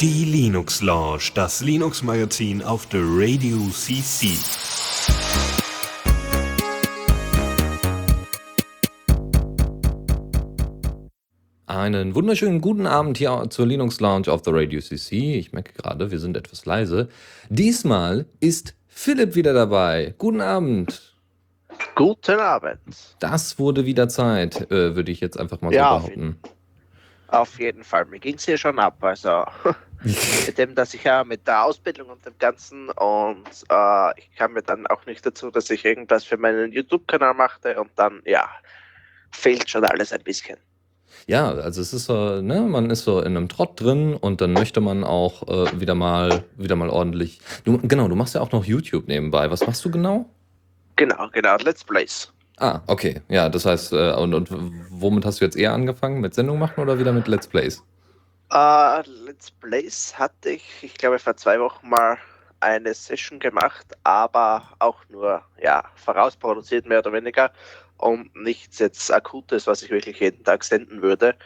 Die Linux Lounge, das Linux Magazin auf der Radio CC. Einen wunderschönen guten Abend hier zur Linux Lounge auf der Radio CC. Ich merke gerade, wir sind etwas leise. Diesmal ist Philipp wieder dabei. Guten Abend. Guten Abend. Das wurde wieder Zeit, äh, würde ich jetzt einfach mal so Ja, behaupten. Auf jeden Fall. Mir ging es hier schon ab. Also mit dem, dass ich ja mit der Ausbildung und dem Ganzen und äh, ich kam mir dann auch nicht dazu, dass ich irgendwas für meinen YouTube-Kanal machte und dann, ja, fehlt schon alles ein bisschen. Ja, also es ist so, ne, man ist so in einem Trott drin und dann möchte man auch äh, wieder mal, wieder mal ordentlich. Du, genau, du machst ja auch noch YouTube nebenbei. Was machst du genau? Genau, genau, Let's Plays. Ah, okay. Ja, das heißt, äh, und, und womit hast du jetzt eher angefangen? Mit Sendung machen oder wieder mit Let's Plays? Äh, Let's Plays hatte ich, ich glaube, vor zwei Wochen mal eine Session gemacht, aber auch nur, ja, vorausproduziert mehr oder weniger und nichts jetzt Akutes, was ich wirklich jeden Tag senden würde.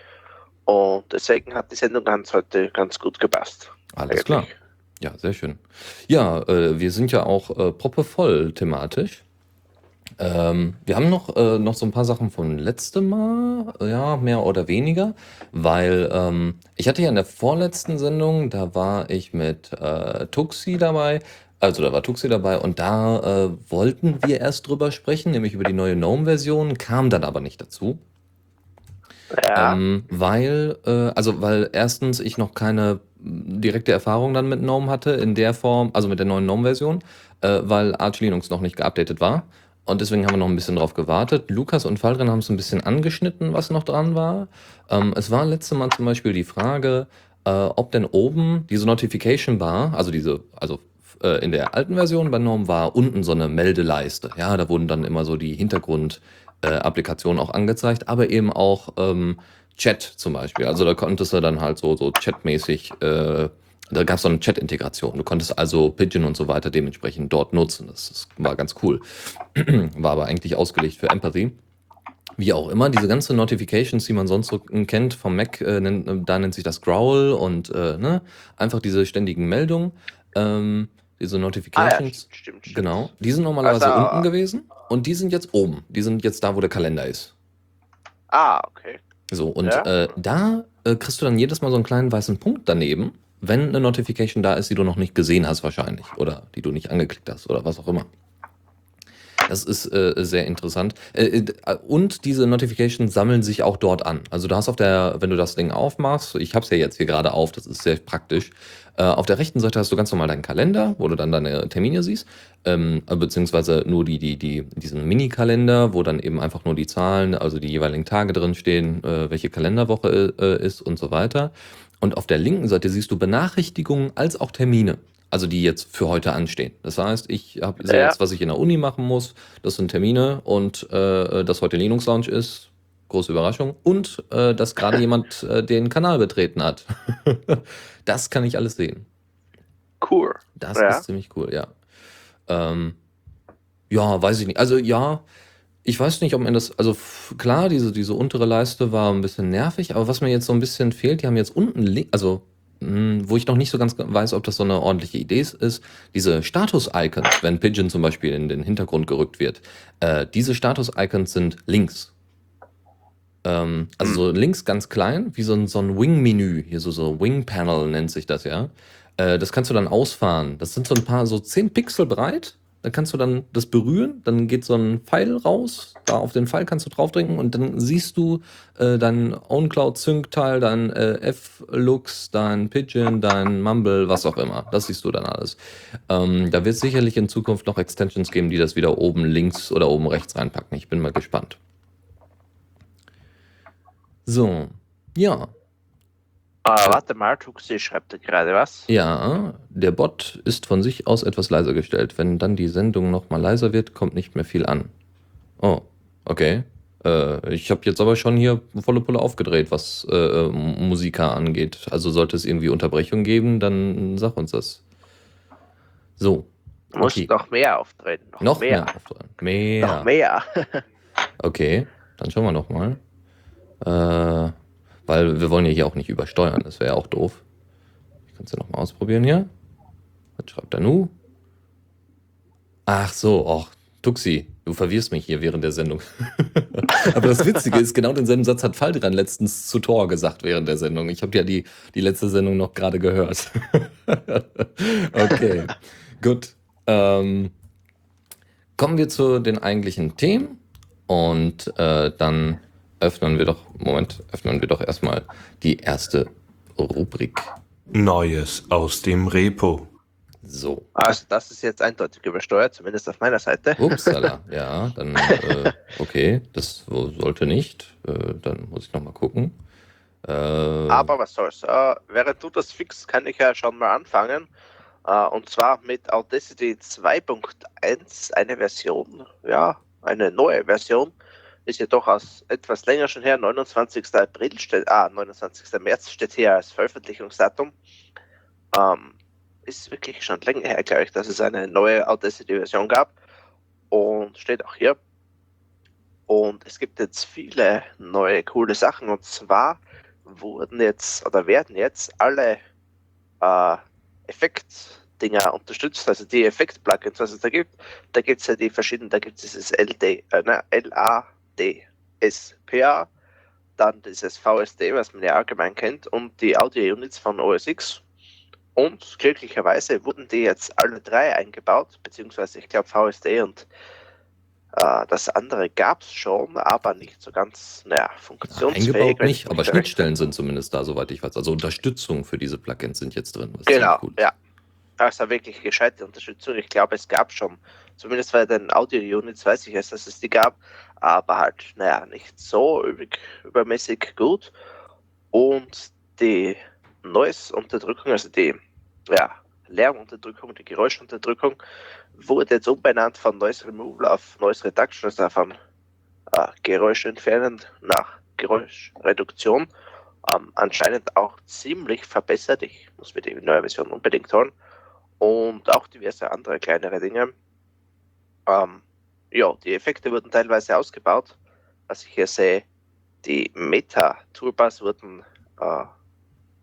Und deswegen hat die Sendung ganz heute ganz gut gepasst. Alles klar. Eigentlich. Ja, sehr schön. Ja, äh, wir sind ja auch äh, proppevoll thematisch. Ähm, wir haben noch, äh, noch so ein paar Sachen von letztem Mal, ja, mehr oder weniger, weil ähm, ich hatte ja in der vorletzten Sendung, da war ich mit äh, Tuxi dabei, also da war Tuxi dabei und da äh, wollten wir erst drüber sprechen, nämlich über die neue GNOME-Version, kam dann aber nicht dazu. Ja, Ähm, weil, äh, also weil erstens ich noch keine direkte Erfahrung dann mit GNOME hatte in der Form, also mit der neuen GNOME-Version, äh, weil Arch Linux noch nicht geupdatet war. Und deswegen haben wir noch ein bisschen drauf gewartet. Lukas und Faldrin haben es ein bisschen angeschnitten, was noch dran war. Ähm, es war letzte Mal zum Beispiel die Frage, äh, ob denn oben diese Notification Bar, also diese, also äh, in der alten Version bei GNOME war unten so eine Meldeleiste. Ja, da wurden dann immer so die Hintergrund-Applikationen auch angezeigt, aber eben auch ähm, Chat zum Beispiel. Also da konntest du dann halt so, so chatmäßig, äh, da gab es so eine Chat-Integration. Du konntest also Pigeon und so weiter dementsprechend dort nutzen. Das, das war ganz cool. war aber eigentlich ausgelegt für Empathy. Wie auch immer, diese ganzen Notifications, die man sonst so kennt vom Mac, äh, nennt, äh, da nennt sich das Growl und äh, ne, einfach diese ständigen Meldungen, ähm, diese ah ja, Notifications. stimmt, stimmt, stimmt. Genau, die sind normalerweise Also, unten gewesen und die sind jetzt oben. Die sind jetzt da, wo der Kalender ist. ah, okay. So, und Ja. äh, da äh, kriegst du dann jedes Mal so einen kleinen weißen Punkt daneben, wenn eine Notification da ist, die du noch nicht gesehen hast wahrscheinlich oder die du nicht angeklickt hast oder was auch immer. Das ist äh, sehr interessant. Äh, äh, und diese Notifications sammeln sich auch dort an. Also du hast auf der, wenn du das Ding aufmachst, ich habe es ja jetzt hier gerade auf, das ist sehr praktisch. Äh, auf der rechten Seite hast du ganz normal deinen Kalender, wo du dann deine Termine siehst, ähm, äh, beziehungsweise nur die, die, die, diesen Mini-Kalender, wo dann eben einfach nur die Zahlen, also die jeweiligen Tage drinstehen, äh, welche Kalenderwoche ist und so weiter. Und auf der linken Seite siehst du Benachrichtigungen als auch Termine. Also die jetzt für heute anstehen. Das heißt, ich habe Ja. jetzt, was ich in der Uni machen muss. Das sind Termine und äh, dass heute Linux Lounge ist. Große Überraschung. Und äh, dass gerade jemand äh, den Kanal betreten hat. das kann ich alles sehen. Cool. Das Ja. ist ziemlich cool, ja. Ähm, ja, weiß ich nicht. Also ja, ich weiß nicht, ob man das, also klar, diese, diese untere Leiste war ein bisschen nervig, aber was mir jetzt so ein bisschen fehlt, die haben jetzt unten, also mh, wo ich noch nicht so ganz weiß, ob das so eine ordentliche Idee ist, ist diese Status-Icons, wenn Pigeon zum Beispiel in den Hintergrund gerückt wird. Äh, diese Status-Icons sind links. Ähm, also so links ganz klein, wie so ein, so ein Wing-Menü, hier so, so Wing-Panel nennt sich das ja. Äh, das kannst du dann ausfahren. Das sind so ein paar, so 10 Pixel breit. Da kannst du dann das berühren, dann geht so ein Pfeil raus. Da auf den Pfeil kannst du draufdrücken und dann siehst du äh, dein OwnCloud-Sync-Teil, dein äh, F-Lux, dein Pigeon, dein Mumble, was auch immer. Das siehst du dann alles. Ähm, da wird es sicherlich in Zukunft noch Extensions geben, die das wieder oben links oder oben rechts reinpacken. Ich bin mal gespannt. So, ja, Ah, warte mal, Tuxi schreibt gerade was. Ja, der Bot ist von sich aus etwas leiser gestellt. Wenn dann die Sendung nochmal leiser wird, kommt nicht mehr viel an. Oh, okay. Äh, ich habe jetzt aber schon hier volle Pulle aufgedreht, was äh, äh, Musiker angeht. Also sollte es irgendwie Unterbrechung geben, dann sag uns das. So. Du musst Okay. noch mehr auftreten. Noch, Noch mehr. mehr. auftragen. Mehr. Noch mehr. Okay, dann schauen wir nochmal. Äh, weil wir wollen ja hier auch nicht übersteuern, das wäre ja auch doof. Ich kann es ja nochmal ausprobieren hier. Was schreibt er nu? Ach so, ach, Tuxi, du verwirrst mich hier während der Sendung. Aber das Witzige ist, genau denselben Satz hat Faldran letztens zu Tor gesagt während der Sendung. Ich habe ja die, die letzte Sendung noch gerade gehört. okay, gut. Ähm, kommen wir zu den eigentlichen Themen und äh, dann öffnen wir doch, Moment, öffnen wir doch erstmal die erste Rubrik. Neues aus dem Repo. So. Also das ist jetzt eindeutig übersteuert, zumindest auf meiner Seite. Upsala, ja, dann, äh, okay, das sollte nicht. Äh, dann muss ich nochmal gucken. Äh, Aber was soll's. Äh, während du das fixst, kann ich ja schon mal anfangen. Äh, und zwar mit Audacity 2.1, eine Version, ja, eine neue Version. Ist ja durchaus etwas länger schon her, 29. April steht, ah, 29. März steht hier als Veröffentlichungsdatum. Ähm, ist wirklich schon länger her, glaube ich, dass es eine neue Audacity-Version gab. Und steht auch hier. Und es gibt jetzt viele neue coole Sachen. Und zwar wurden jetzt oder werden jetzt alle äh, Effekt-Dinger unterstützt, also die Effekt-Plugins, was es da gibt. Da gibt es ja die verschiedenen, da gibt es dieses LD, äh, ne, LADSPA, dann dieses VSD, was man ja allgemein kennt, und die Audio-Units von OS X und glücklicherweise wurden die jetzt alle drei eingebaut, beziehungsweise ich glaube VSD und äh, das andere gab es schon, aber nicht so ganz, naja, funktionsfähig. Eingebaut nicht, aber Schnittstellen sind zumindest da, soweit ich weiß. Also Unterstützung für diese Plugins sind jetzt drin. genau, ja. Also wirklich gescheite Unterstützung. Ich glaube, es gab schon, zumindest bei den Audio-Units weiß ich jetzt, dass es die gab, aber halt, naja, nicht so übermäßig gut. Und die Noise-Unterdrückung, also die ja, Lärmunterdrückung, die Geräuschunterdrückung, wurde jetzt umbenannt von Noise Removal auf Noise Reduction, also von äh, Geräusch entfernen nach Geräuschreduktion. Ähm, anscheinend auch ziemlich verbessert. Ich muss mir die neue Version unbedingt holen. Und auch diverse andere kleinere Dinge. Ähm, ja, die Effekte wurden teilweise ausgebaut. Was ich hier sehe, die Meta-Toolbars wurden äh,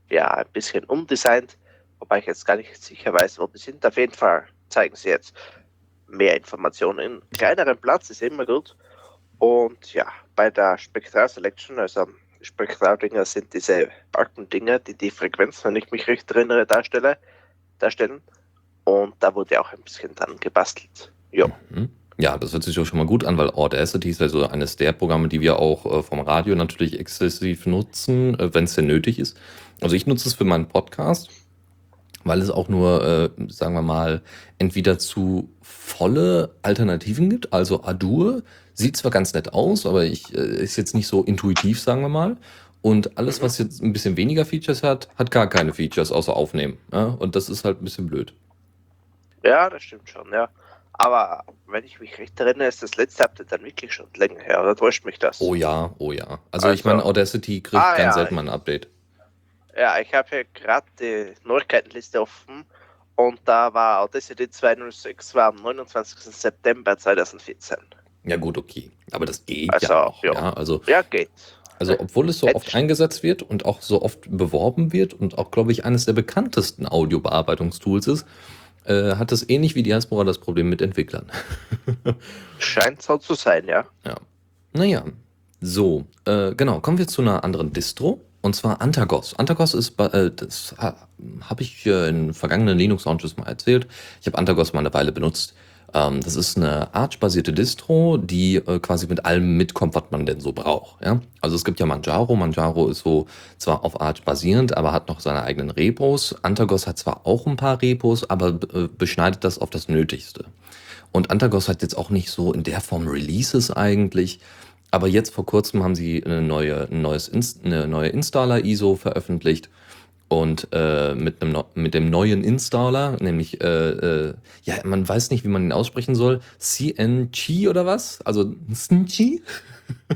ja, ein bisschen umdesignt, wobei ich jetzt gar nicht sicher weiß, wo die sind. Auf jeden Fall zeigen sie jetzt mehr Informationen. In kleineren Platz ist immer gut. Und ja, bei der Spektral Selection, also Spektraldinger sind diese alten Dinger, die die Frequenz, wenn ich mich recht erinnere, darstelle, darstellen. Und da wurde auch ein bisschen dann gebastelt. Ja. Mhm. Ja, das hört sich doch schon mal gut an, weil Audacity ist also eines der Programme, die wir auch äh, vom Radio natürlich exzessiv nutzen, äh, wenn es denn nötig ist. Also ich nutze es für meinen Podcast, weil es auch nur, äh, sagen wir mal, entweder zu volle Alternativen gibt. Also Adur sieht zwar ganz nett aus, aber ich, äh, ist jetzt nicht so intuitiv, sagen wir mal. Und alles, was jetzt ein bisschen weniger Features hat, hat gar keine Features außer Aufnehmen. Ja? Und das ist halt ein bisschen blöd. Ja, das stimmt schon, ja. Aber wenn ich mich recht erinnere, ist das letzte Update dann wirklich schon länger her, oder täuscht mich das? Oh ja, oh ja. Also, also ich meine, Audacity kriegt ah, ganz ja, selten mal ein Update. Ja, ich habe hier gerade die Neuigkeitenliste offen und da war Audacity 206 war am 29. September 2014. Ja gut, okay. Aber das geht also, ja auch. Ja. ja. also, ja, geht. Also obwohl es so oft eingesetzt wird und auch so oft beworben wird und auch, glaube ich, eines der bekanntesten Audiobearbeitungstools ist, äh, hat es ähnlich wie Diaspora das Problem mit Entwicklern. Scheint so zu sein, ja. Ja. Naja, so, äh, genau, kommen wir zu einer anderen Distro. Und zwar Antagos. Antagos ist, äh, das habe ich in vergangenen Linux-Launches mal erzählt. Ich habe Antagos mal eine Weile benutzt. Ähm, das ist eine Arch-basierte Distro, die äh, quasi mit allem mitkommt, was man denn so braucht. Ja? Also es gibt ja Manjaro. Manjaro ist so zwar auf Arch basierend, aber hat noch seine eigenen Repos. Antagos hat zwar auch ein paar Repos, aber äh, beschneidet das auf das Nötigste. Und Antagos hat jetzt auch nicht so in der Form Releases eigentlich. Aber jetzt vor kurzem haben sie eine neue, ein neues Inst eine neue Installer-ISO veröffentlicht. Und äh, mit, einem, mit dem neuen Installer, nämlich, äh, äh, ja, man weiß nicht, wie man ihn aussprechen soll, CNG oder was? Also SNG?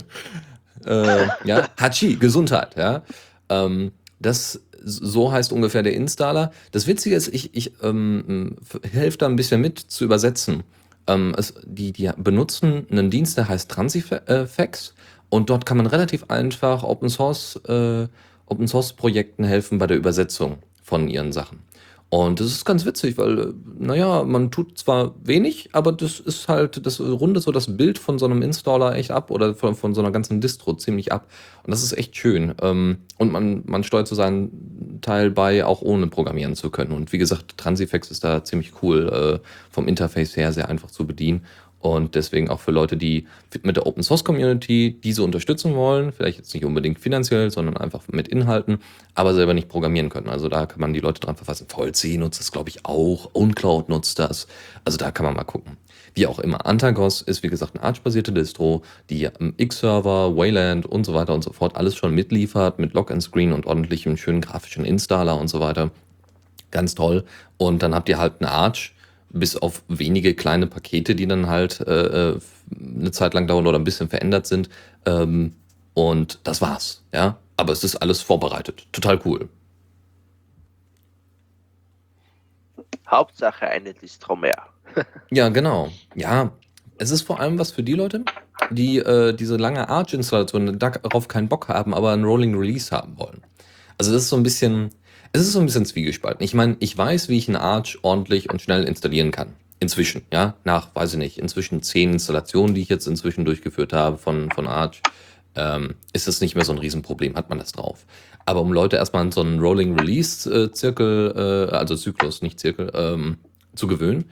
äh, ja, Hachi, Gesundheit, ja. Ähm, das so heißt ungefähr der Installer. Das Witzige ist, ich, ich ähm, helfe da ein bisschen mit zu übersetzen. Ähm, es, die, die benutzen einen Dienst, der heißt Transifex Und dort kann man relativ einfach Open Source, äh, Open Source Projekten helfen bei der Übersetzung von ihren Sachen. Und das ist ganz witzig, weil, äh, naja, man tut zwar wenig, aber das ist halt, das rundet so das Bild von so einem Installer echt ab oder von, von so einer ganzen Distro ziemlich ab. Und das ist echt schön. Ähm, und man, man steuert so seinen Teil bei, auch ohne programmieren zu können. Und wie gesagt, Transifex ist da ziemlich cool, äh, vom Interface her sehr einfach zu bedienen. Und deswegen auch für Leute, die mit der Open Source Community diese unterstützen wollen, vielleicht jetzt nicht unbedingt finanziell, sondern einfach mit Inhalten, aber selber nicht programmieren können. Also da kann man die Leute dran verfassen. VLC nutzt das, glaube ich, auch. Uncloud nutzt das. Also da kann man mal gucken. Wie auch immer, Antagos ist wie gesagt eine Arch-basierte Distro, die X-Server, Wayland und so weiter und so fort alles schon mitliefert mit Lock-and-Screen und ordentlichem schönen grafischen Installer und so weiter. Ganz toll. Und dann habt ihr halt eine Arch, bis auf wenige kleine Pakete, die dann halt äh, äh, eine Zeit lang dauern oder ein bisschen verändert sind. Ähm, und das war's, ja. Aber es ist alles vorbereitet. Total cool. Hauptsache eine Distro mehr. ja, genau. Ja, es ist vor allem was für die Leute, die äh, diese lange Arch-Installation darauf keinen Bock haben, aber ein Rolling Release haben wollen. Also das ist so ein bisschen, es ist so ein bisschen zwiegespalten. Ich meine, ich weiß, wie ich einen Arch ordentlich und schnell installieren kann. Inzwischen, ja, nach, weiß ich nicht, inzwischen zehn Installationen, die ich jetzt inzwischen durchgeführt habe von, von Arch, ähm, ist das nicht mehr so ein Riesenproblem, hat man das drauf. Aber um Leute erstmal an so einen Rolling Release äh, äh, also Zyklus, nicht Zirkel, ähm, zu gewöhnen,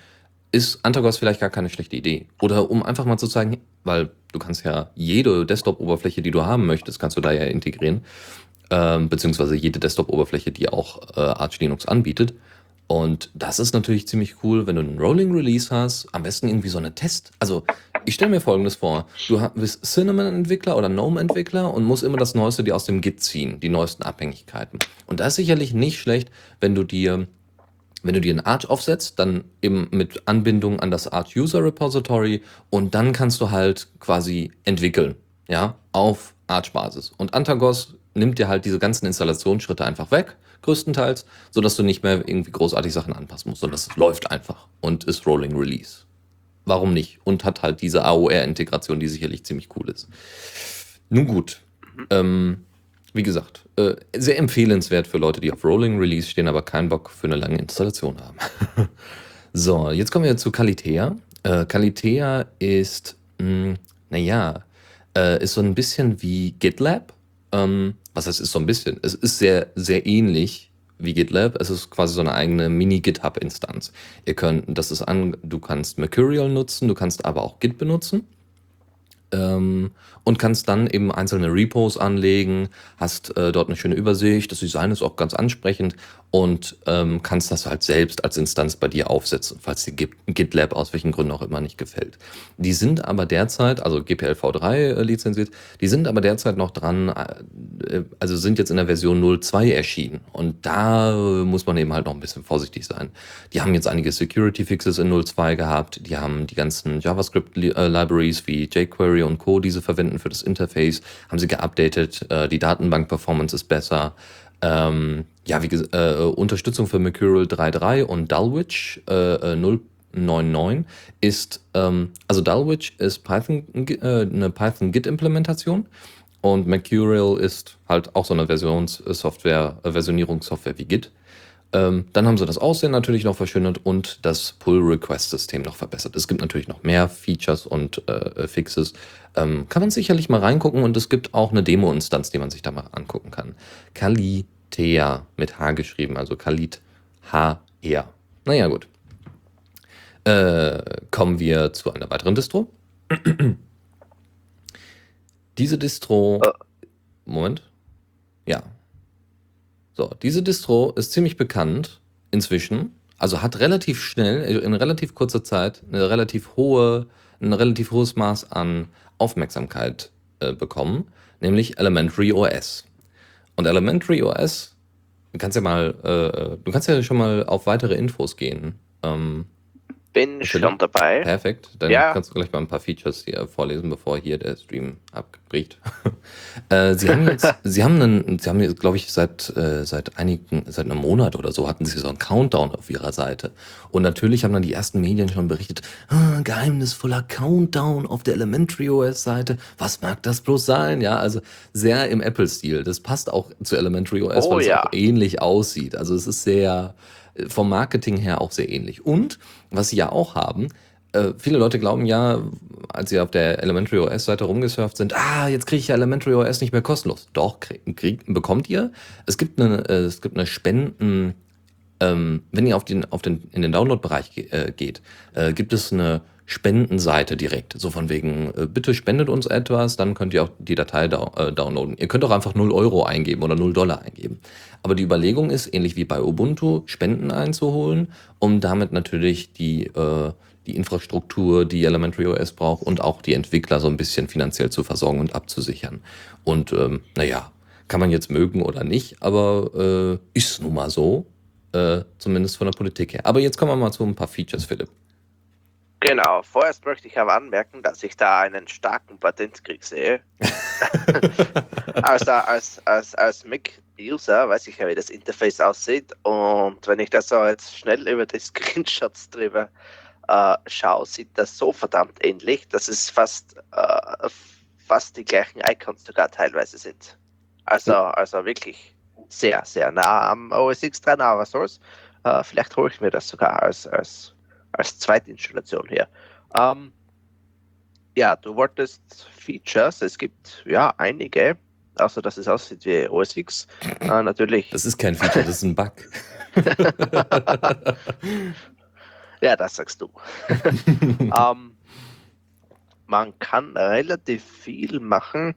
ist Antagos vielleicht gar keine schlechte Idee. Oder um einfach mal zu zeigen, weil du kannst ja jede Desktop-Oberfläche, die du haben möchtest, kannst du da ja integrieren ähm, beziehungsweise jede Desktop-Oberfläche, die auch äh, Arch Linux anbietet. Und das ist natürlich ziemlich cool, wenn du einen Rolling Release hast, am besten irgendwie so eine Test. Also ich stelle mir folgendes vor, du bist Cinnamon-Entwickler oder GNOME-Entwickler und musst immer das Neueste dir aus dem Git ziehen, die neuesten Abhängigkeiten. Und da ist sicherlich nicht schlecht, wenn du dir wenn du dir einen Arch aufsetzt, dann eben mit Anbindung an das Arch User Repository und dann kannst du halt quasi entwickeln, ja, auf Arch Basis. Und Antagos nimmt dir halt diese ganzen Installationsschritte einfach weg, größtenteils, sodass du nicht mehr irgendwie großartig Sachen anpassen musst, sondern es läuft einfach und ist Rolling Release. Warum nicht? Und hat halt diese AOR-Integration, die sicherlich ziemlich cool ist. Nun gut, ähm, wie gesagt, äh, sehr empfehlenswert für Leute, die auf Rolling Release stehen, aber keinen Bock für eine lange Installation haben. so, jetzt kommen wir zu Kalitea. Äh, Kalitea ist, hm, naja, äh, ist so ein bisschen wie GitLab, ähm, was heißt, ist so ein bisschen. Es ist sehr, sehr ähnlich wie GitLab. Es ist quasi so eine eigene Mini-GitHub-Instanz. Ihr könnt, das ist an, du kannst Mercurial nutzen, du kannst aber auch Git benutzen. Ähm, und kannst dann eben einzelne Repos anlegen, hast äh, dort eine schöne Übersicht, das Design ist auch ganz ansprechend und ähm, kannst das halt selbst als Instanz bei dir aufsetzen, falls dir GitLab aus welchen Gründen auch immer nicht gefällt. Die sind aber derzeit, also GPLv3 äh, lizenziert, die sind aber derzeit noch dran, äh, also sind jetzt in der Version 0.2 erschienen und da muss man eben halt noch ein bisschen vorsichtig sein. Die haben jetzt einige Security Fixes in 0.2 gehabt, die haben die ganzen JavaScript äh, Libraries wie jQuery und Co, die sie verwenden für das Interface, haben sie geupdatet, äh, die Datenbank-Performance ist besser. Ähm, ja, wie äh, Unterstützung für Mercurial 3.3 und Dulwich äh, 0.9.9 ist, ähm, also Dulwich ist Python, äh, eine Python-Git-Implementation und Mercurial ist halt auch so eine Versionssoftware, äh, Versionierungssoftware wie Git. Ähm, dann haben sie das Aussehen natürlich noch verschönert und das Pull-Request-System noch verbessert. Es gibt natürlich noch mehr Features und äh, Fixes. Ähm, kann man sicherlich mal reingucken und es gibt auch eine Demo-Instanz, die man sich da mal angucken kann. Kalitea mit H geschrieben, also Kalit H-R. Naja, gut. Äh, kommen wir zu einer weiteren Distro. Diese Distro. Äh. Moment. Ja, so, diese Distro ist ziemlich bekannt inzwischen, also hat relativ schnell, äh, in relativ kurzer Zeit, eine relativ hohe, ein relativ hohes Maß an Aufmerksamkeit äh, bekommen, nämlich Elementary OS. Und Elementary OS, du kannst ja mal, äh, du kannst ja schon mal auf weitere Infos gehen. Ähm, bin Natürlich. schon dabei. Perfekt. Dann Ja. kannst du gleich mal ein paar Features hier vorlesen, bevor hier der Stream abbricht. äh, sie haben jetzt, sie haben einen, sie haben jetzt, glaube ich, seit, äh, seit einigen, seit einem Monat oder so hatten sie so einen Countdown auf ihrer Seite. Und natürlich haben dann die ersten Medien schon berichtet, ah, geheimnisvoller Countdown auf der Elementary OS Seite. Was mag das bloß sein? Ja, also sehr im Apple-Stil. Das passt auch zu Elementary OS, Oh weil es ja. auch ähnlich aussieht. Also es ist sehr, äh, vom Marketing her auch sehr ähnlich. Und was sie ja auch haben, äh, viele Leute glauben ja, als sie auf der Elementary OS Seite rumgesurft sind, ah, jetzt kriege ich ja Elementary OS nicht mehr kostenlos. Doch, krieg, krieg, bekommt ihr. Es gibt eine, äh, es gibt eine Spenden, ähm, wenn ihr auf den, auf den, in den Download-Bereich äh, geht, äh, gibt es eine Spendenseite direkt. So von wegen, äh, bitte spendet uns etwas, dann könnt ihr auch die Datei dau äh, downloaden. Ihr könnt auch einfach 0 Euro eingeben oder 0 Dollar eingeben. Aber die Überlegung ist, ähnlich wie bei Ubuntu, Spenden einzuholen, um damit natürlich die, äh, die Infrastruktur, die Elementary OS braucht und auch die Entwickler so ein bisschen finanziell zu versorgen und abzusichern. Und ähm, naja, kann man jetzt mögen oder nicht, aber äh, ist nun mal so, äh, zumindest von der Politik her. Aber jetzt kommen wir mal zu ein paar Features, Philipp. Genau, vorerst möchte ich aber anmerken, dass ich da einen starken Patentkrieg sehe. also als, als, als Mac-User weiß ich ja, wie das Interface aussieht. Und wenn ich das so jetzt schnell über die Screenshots drüber äh, schaue, sieht das so verdammt ähnlich, dass es fast, äh, fast die gleichen Icons sogar teilweise sind. Also, also wirklich sehr, sehr nah am OS X dran, aber soll's. Äh, vielleicht hole ich mir das sogar als, als als Zweitinstallation hier. Ähm, ja, du wolltest Features, es gibt ja einige, außer dass es aussieht wie OS X. Äh, natürlich, Das ist kein Feature, das ist ein Bug. ja, das sagst du. ähm, man kann relativ viel machen.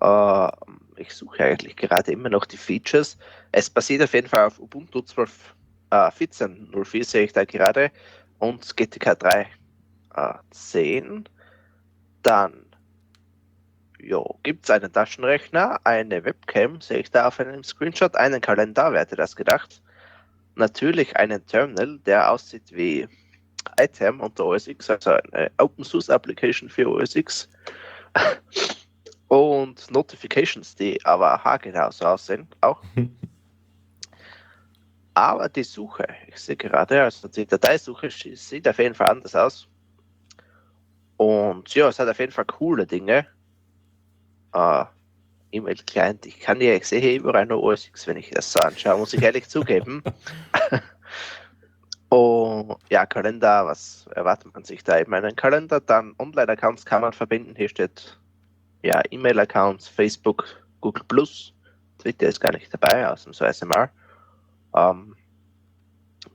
Äh, ich suche eigentlich gerade immer noch die Features. Es basiert auf jeden Fall auf Ubuntu 12, äh, 14.04 sehe ich da gerade und GTK 3 äh, 10. Dann gibt es einen Taschenrechner, eine Webcam, sehe ich da auf einem Screenshot, einen Kalender, wer hätte das gedacht? Natürlich einen Terminal, der aussieht wie iTem unter OS X, also eine Open Source Application für OS X. Und Notifications, die aber haargenau so aussehen, auch. Aber die Suche, ich sehe gerade, also die Dateisuche sieht auf jeden Fall anders aus. Und ja, es hat auf jeden Fall coole Dinge. Äh, E-Mail-Client, ich kann ja, ich sehe hier überall nur OS X, wenn ich das so anschaue, muss ich ehrlich zugeben. Und ja, Kalender, was erwartet man sich da? Eben einen Kalender, dann Online-Accounts kann man verbinden. Hier steht ja E-Mail-Accounts, Facebook, Google Plus, Twitter ist gar nicht dabei, ausnahmsweise mal. Ähm,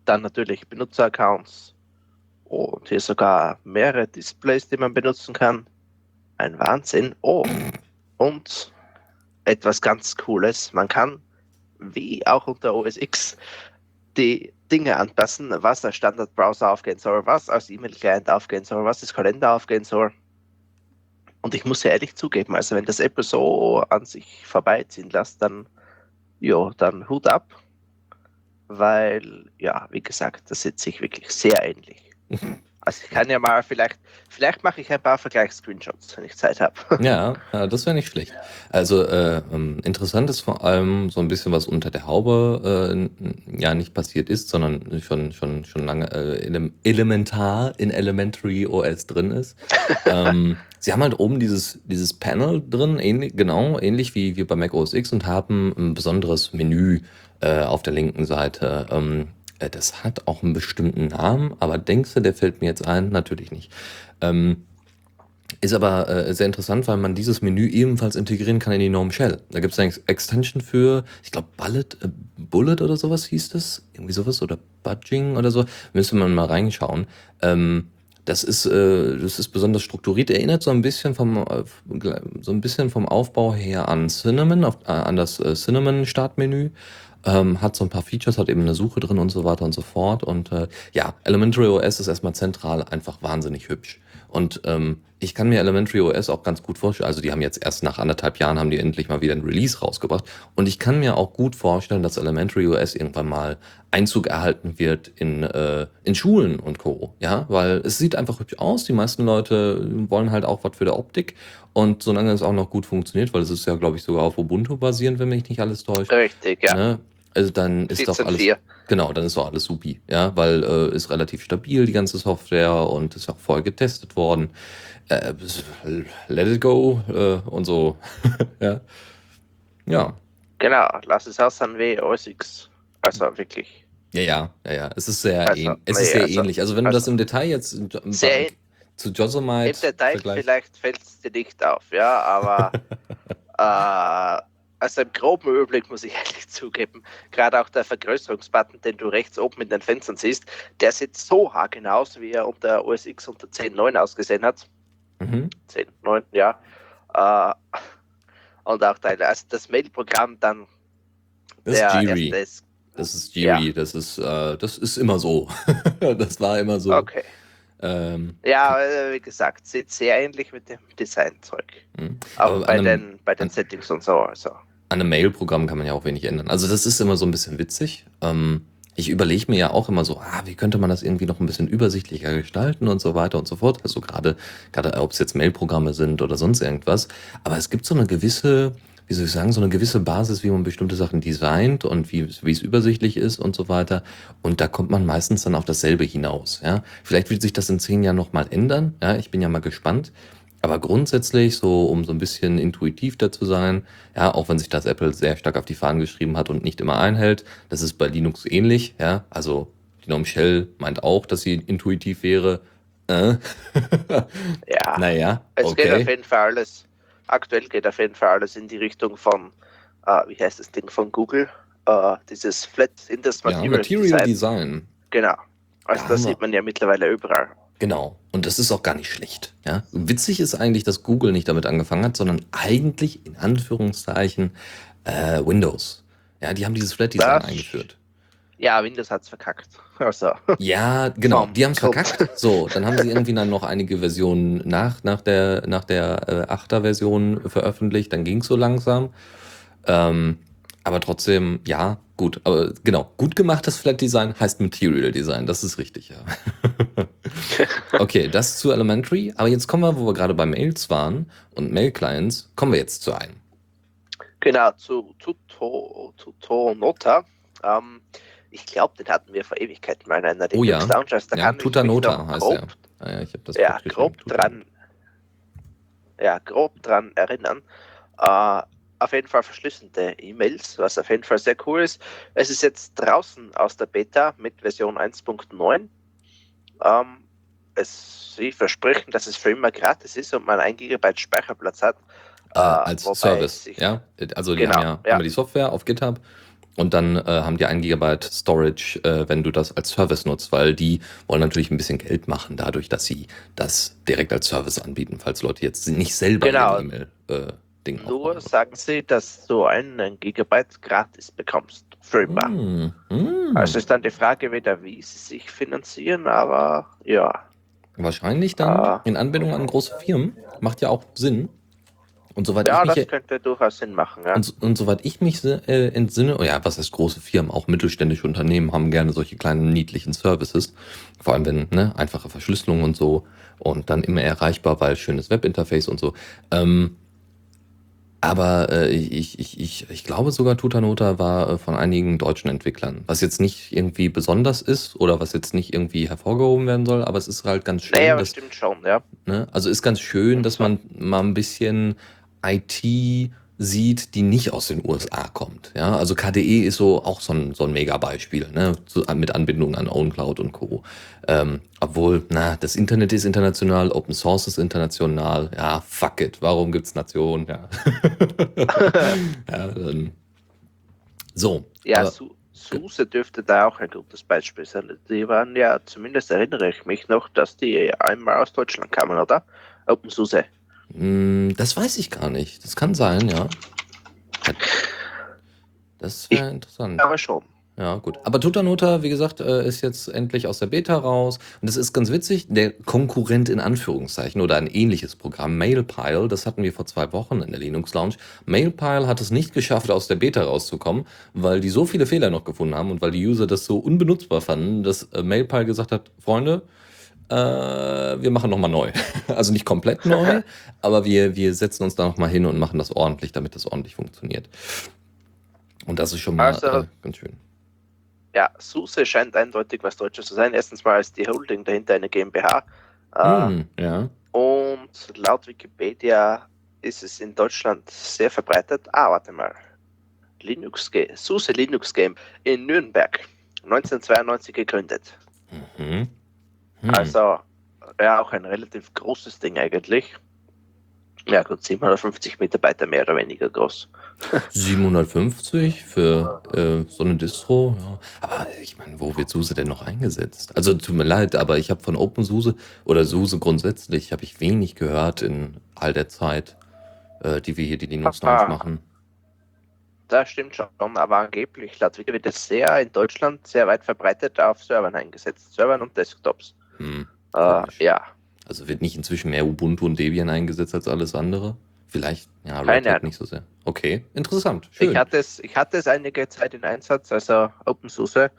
dann natürlich Benutzeraccounts und hier sogar mehrere Displays, die man benutzen kann. Ein Wahnsinn. Oh, und etwas ganz Cooles. Man kann, wie auch unter OS X, die Dinge anpassen, was als Standardbrowser aufgehen soll, was als E-Mail-Client aufgehen soll, was als Kalender aufgehen soll. Und ich muss ja ehrlich zugeben, also wenn das Apple so an sich vorbeiziehen lässt, dann, ja, dann Hut ab weil, ja, wie gesagt, das sieht sich wirklich sehr ähnlich. Also ich kann ja mal vielleicht, vielleicht mache ich ein paar Vergleichs-Screenshots, wenn ich Zeit habe. Ja, ja das wäre nicht schlecht. Also äh, ähm, interessant ist vor allem so ein bisschen, was unter der Haube äh, ja nicht passiert ist, sondern schon schon schon lange äh, ele elementar in Elementary OS drin ist. ähm, sie haben halt oben dieses dieses Panel drin, ähnlich genau ähnlich wie wie bei Mac OS X und haben ein besonderes Menü äh, auf der linken Seite. Ähm, äh, das hat auch einen bestimmten Namen, aber denkst du, der fällt mir jetzt ein? Natürlich nicht. Ähm, ist aber äh, sehr interessant, weil man dieses Menü ebenfalls integrieren kann in die GNOME Shell. Da gibt es eine Ex- Extension für, ich glaube, Bullet, äh, Bullet oder sowas hieß das. Irgendwie sowas oder Budging oder so. Müsste man mal reinschauen. Ähm, das ist, äh, das ist besonders strukturiert, erinnert so ein bisschen vom, äh, so ein bisschen vom Aufbau her an Cinnamon, auf, äh, an das Cinnamon-Startmenü. Ähm, hat so ein paar Features, hat eben eine Suche drin und so weiter und so fort. Und äh, ja, Elementary OS ist erstmal zentral einfach wahnsinnig hübsch. Und ähm, ich kann mir Elementary OS auch ganz gut vorstellen. Also die haben jetzt erst nach anderthalb Jahren haben die endlich mal wieder ein Release rausgebracht. Und ich kann mir auch gut vorstellen, dass Elementary OS irgendwann mal Einzug erhalten wird in, äh, in Schulen und Co. Ja, weil es sieht einfach hübsch aus. Die meisten Leute wollen halt auch was für der Optik. Und solange es auch noch gut funktioniert, weil es ist ja, glaube ich, sogar auf Ubuntu basierend, wenn mich nicht alles täuscht. Richtig, ja. Ne? Also dann ist doch alles. 14.4. Genau, dann ist doch alles supi, ja, weil äh, ist relativ stabil, die ganze Software und ist auch voll getestet worden. Äh, let it go äh, und so. ja. Ja. Genau, lass es aus an W, OS X. Also wirklich. Ja, ja, ja, ja. Es ist sehr, Also, es nee, ist sehr also- ähnlich. Also wenn du das also- im Detail jetzt Sehr zu Josemite Im Detail vielleicht fällt es dir nicht auf, ja, aber also im groben Überblick muss ich ehrlich zugeben, gerade auch der Vergrößerungsbutton, den du rechts oben in den Fenstern siehst, der sieht so haargenau aus, wie er unter OS X unter 10.9 ausgesehen hat. Mhm. 10.9, ja. Äh, und auch Teile, also das Mail-Programm dann Das ist der erste ist. Das ist Jiri. Das ist, äh, das ist immer so. das war immer so. Okay. Ähm, Ja, äh, wie gesagt, sieht sehr ähnlich mit dem Designzeug. mhm. Auch Aber bei einem- den, bei den Settings und so. Also. An einem Mail-Programm kann man ja auch wenig ändern. Also das ist immer so ein bisschen witzig. Ähm, ich überlege mir ja auch immer so, ah, wie könnte man das irgendwie noch ein bisschen übersichtlicher gestalten und so weiter und so fort. Also gerade, gerade ob es jetzt Mail-Programme sind oder sonst irgendwas. Aber es gibt so eine gewisse, wie soll ich sagen, so eine gewisse Basis, wie man bestimmte Sachen designt und wie, es- übersichtlich ist und so weiter. Und da kommt man meistens dann auf dasselbe hinaus. Ja, vielleicht wird sich das in zehn Jahren nochmal ändern. Ja, ich bin ja mal gespannt. Aber grundsätzlich, so um so ein bisschen intuitiv da zu sein, ja, auch wenn sich das Apple sehr stark auf die Fahnen geschrieben hat und nicht immer einhält, das ist bei Linux ähnlich, ja. Also die Gnome Shell meint auch, dass sie intuitiv wäre. Äh? Ja. naja, Es geht auf okay. jeden Fall alles, aktuell geht auf jeden Fall alles in die Richtung von, äh, wie heißt das Ding von Google? Äh, dieses Flat Index Ja, Material, Material Design. Design. Genau. Also Ja, das sieht man ja mittlerweile überall. Genau. Und das ist auch gar nicht schlecht. Ja? Witzig ist eigentlich, dass Google nicht damit angefangen hat, sondern eigentlich in Anführungszeichen äh, Windows. Ja, die haben dieses Flat Design Das- eingeführt. Ja, Windows hat's verkackt. Also, Ja, genau, die haben es verkackt. So, dann haben sie irgendwie dann noch einige Versionen nach, nach der, nach der äh, 8er Version veröffentlicht, dann ging es so langsam. Ähm, aber trotzdem, ja, gut. Aber genau, gut gemachtes Flat Design heißt Material Design, das ist richtig, ja. okay, das zu Elementary. Aber jetzt kommen wir, wo wir gerade bei Mails waren und Mail-Clients, kommen wir jetzt zu einem. genau, zu Tuto, Tuto Nota. Ähm, ich glaube, den hatten wir vor Ewigkeiten mal in einer Oh ja. Da Ja, Tutanota noch heißt grob, er. Ah, ja, ich das Ja, grob dran, ja, grob dran erinnern. Äh, auf jeden Fall verschlüsselte E-Mails, was auf jeden Fall sehr cool ist. Es ist jetzt draußen aus der Beta mit Version 1.9. Ähm, es, sie versprechen, dass es für immer gratis ist und man 1 GB Speicherplatz hat. Äh, als Service, sich- ja. Also die Genau, haben ja, ja. Haben die Software auf GitHub und dann äh, haben die 1 Gigabyte Storage, äh, wenn du das als Service nutzt, weil die wollen natürlich ein bisschen Geld machen, dadurch, dass sie das direkt als Service anbieten, falls Leute jetzt nicht selber Genau. Ein E-Mail-Ding Nur sagen sie, dass du einen Gigabyte gratis bekommst. Für immer. Hm, hm. Also ist dann die Frage wieder, wie sie sich finanzieren, aber ja. Wahrscheinlich dann Ah. in Anbindung an große Firmen. Macht ja auch Sinn. Und soweit Ja, ich mich das könnte durchaus Sinn machen. Ja. Und, und soweit ich mich äh, entsinne, oh ja, was heißt große Firmen, auch mittelständische Unternehmen haben gerne solche kleinen niedlichen Services. Vor allem wenn, ne, einfache Verschlüsselung und so und dann immer erreichbar, weil schönes Webinterface und so. Ähm, aber äh, ich, ich, ich, ich glaube sogar Tutanota war äh, von einigen deutschen Entwicklern, was jetzt nicht irgendwie besonders ist oder was jetzt nicht irgendwie hervorgehoben werden soll, aber es ist halt ganz schön, Naja, dass, stimmt schon, ja. Ne? Also ist ganz schön, dass man mal ein bisschen IT sieht, die nicht aus den USA kommt. Ja, also KDE ist so auch so ein, so ein Mega-Beispiel, ne? Mit Anbindung an OwnCloud und Co. Ähm, obwohl, na, das Internet ist international, Open Source ist international. Ja, fuck it. Warum gibt's Nationen? Ja. ja dann. So. Ja, aber- Su SUSE dürfte da auch ein gutes Beispiel sein. Die waren ja, zumindest erinnere ich mich noch, dass die einmal aus Deutschland kamen, oder? OpenSUSE. Hm, Das weiß ich gar nicht. Das kann sein, ja. Das wäre interessant. Aber schon. Ja, gut. Aber Tutanota, wie gesagt, äh, ist jetzt endlich aus der Beta raus. Und das ist ganz witzig. Der Konkurrent in Anführungszeichen oder ein ähnliches Programm, Mailpile, das hatten wir vor zwei Wochen in der Linux Lounge. Mailpile hat es nicht geschafft, aus der Beta rauszukommen, weil die so viele Fehler noch gefunden haben und weil die User das so unbenutzbar fanden, dass äh, Mailpile gesagt hat, Freunde, äh, wir machen nochmal neu. Also nicht komplett neu, aber wir, wir setzen uns da nochmal hin und machen das ordentlich, damit das ordentlich funktioniert. Und das ist schon mal Also- äh, ganz schön. Ja, SUSE scheint eindeutig was Deutsches zu sein. Erstens mal ist die Holding dahinter eine GmbH. Äh, Hm, ja. Und laut Wikipedia ist es in Deutschland sehr verbreitet. Ah, warte mal. Linux Game, SUSE Linux Game in Nürnberg, 1992 gegründet. Mhm. Hm. Also ja auch ein relativ großes Ding eigentlich. Ja gut, 750 Mitarbeiter mehr oder weniger groß. 750 für äh, so eine Distro, ja. Aber ich meine, wo wird SUSE denn noch eingesetzt? Also tut mir leid, aber ich habe von OpenSUSE oder SUSE grundsätzlich habe ich wenig gehört in all der Zeit, äh, die wir hier die Linux Lounge machen. Das stimmt schon, aber angeblich laut Wikipedia wird es sehr in Deutschland sehr weit verbreitet auf Servern eingesetzt. Servern und Desktops. Hm. Äh, ja, Also wird nicht inzwischen mehr Ubuntu und Debian eingesetzt als alles andere? Vielleicht, ja, Red Hat nicht so sehr. Okay, interessant, schön. ich hatte, es, ich hatte es einige Zeit in Einsatz, also OpenSUSE.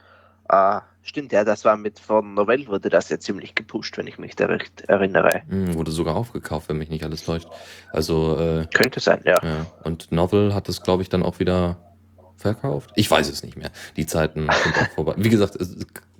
Äh, stimmt, ja, das war mit von Novell wurde das ja ziemlich gepusht, wenn ich mich da recht erinnere. Hm, wurde sogar aufgekauft, wenn mich nicht alles täuscht. Also, äh, Könnte sein, ja. Ja, und Novel hat es, glaube ich, dann auch wieder verkauft. Ich weiß es nicht mehr. Die Zeiten sind auch vorbei. Wie gesagt,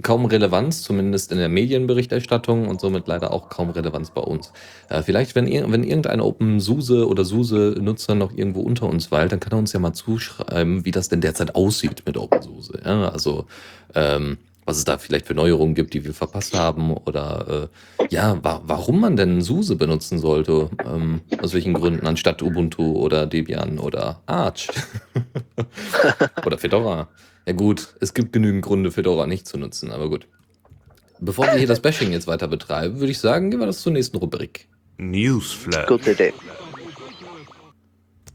kaum Relevanz, zumindest in der Medienberichterstattung und somit leider auch kaum Relevanz bei uns. Äh, vielleicht, wenn, wenn irgendein OpenSUSE oder SUSE-Nutzer noch irgendwo unter uns weilt, dann kann er uns ja mal zuschreiben, wie das denn derzeit aussieht mit OpenSUSE. Ja, also, ähm, was es da vielleicht für Neuerungen gibt, die wir verpasst haben oder äh, ja, wa warum man denn SUSE benutzen sollte, ähm, aus welchen Gründen, anstatt Ubuntu oder Debian oder Arch oder Fedora. Ja gut, es gibt genügend Gründe, Fedora nicht zu nutzen, aber gut. Bevor wir hier das Bashing jetzt weiter betreiben, würde ich sagen, gehen wir das zur nächsten Rubrik. Newsflash. Gute Idee.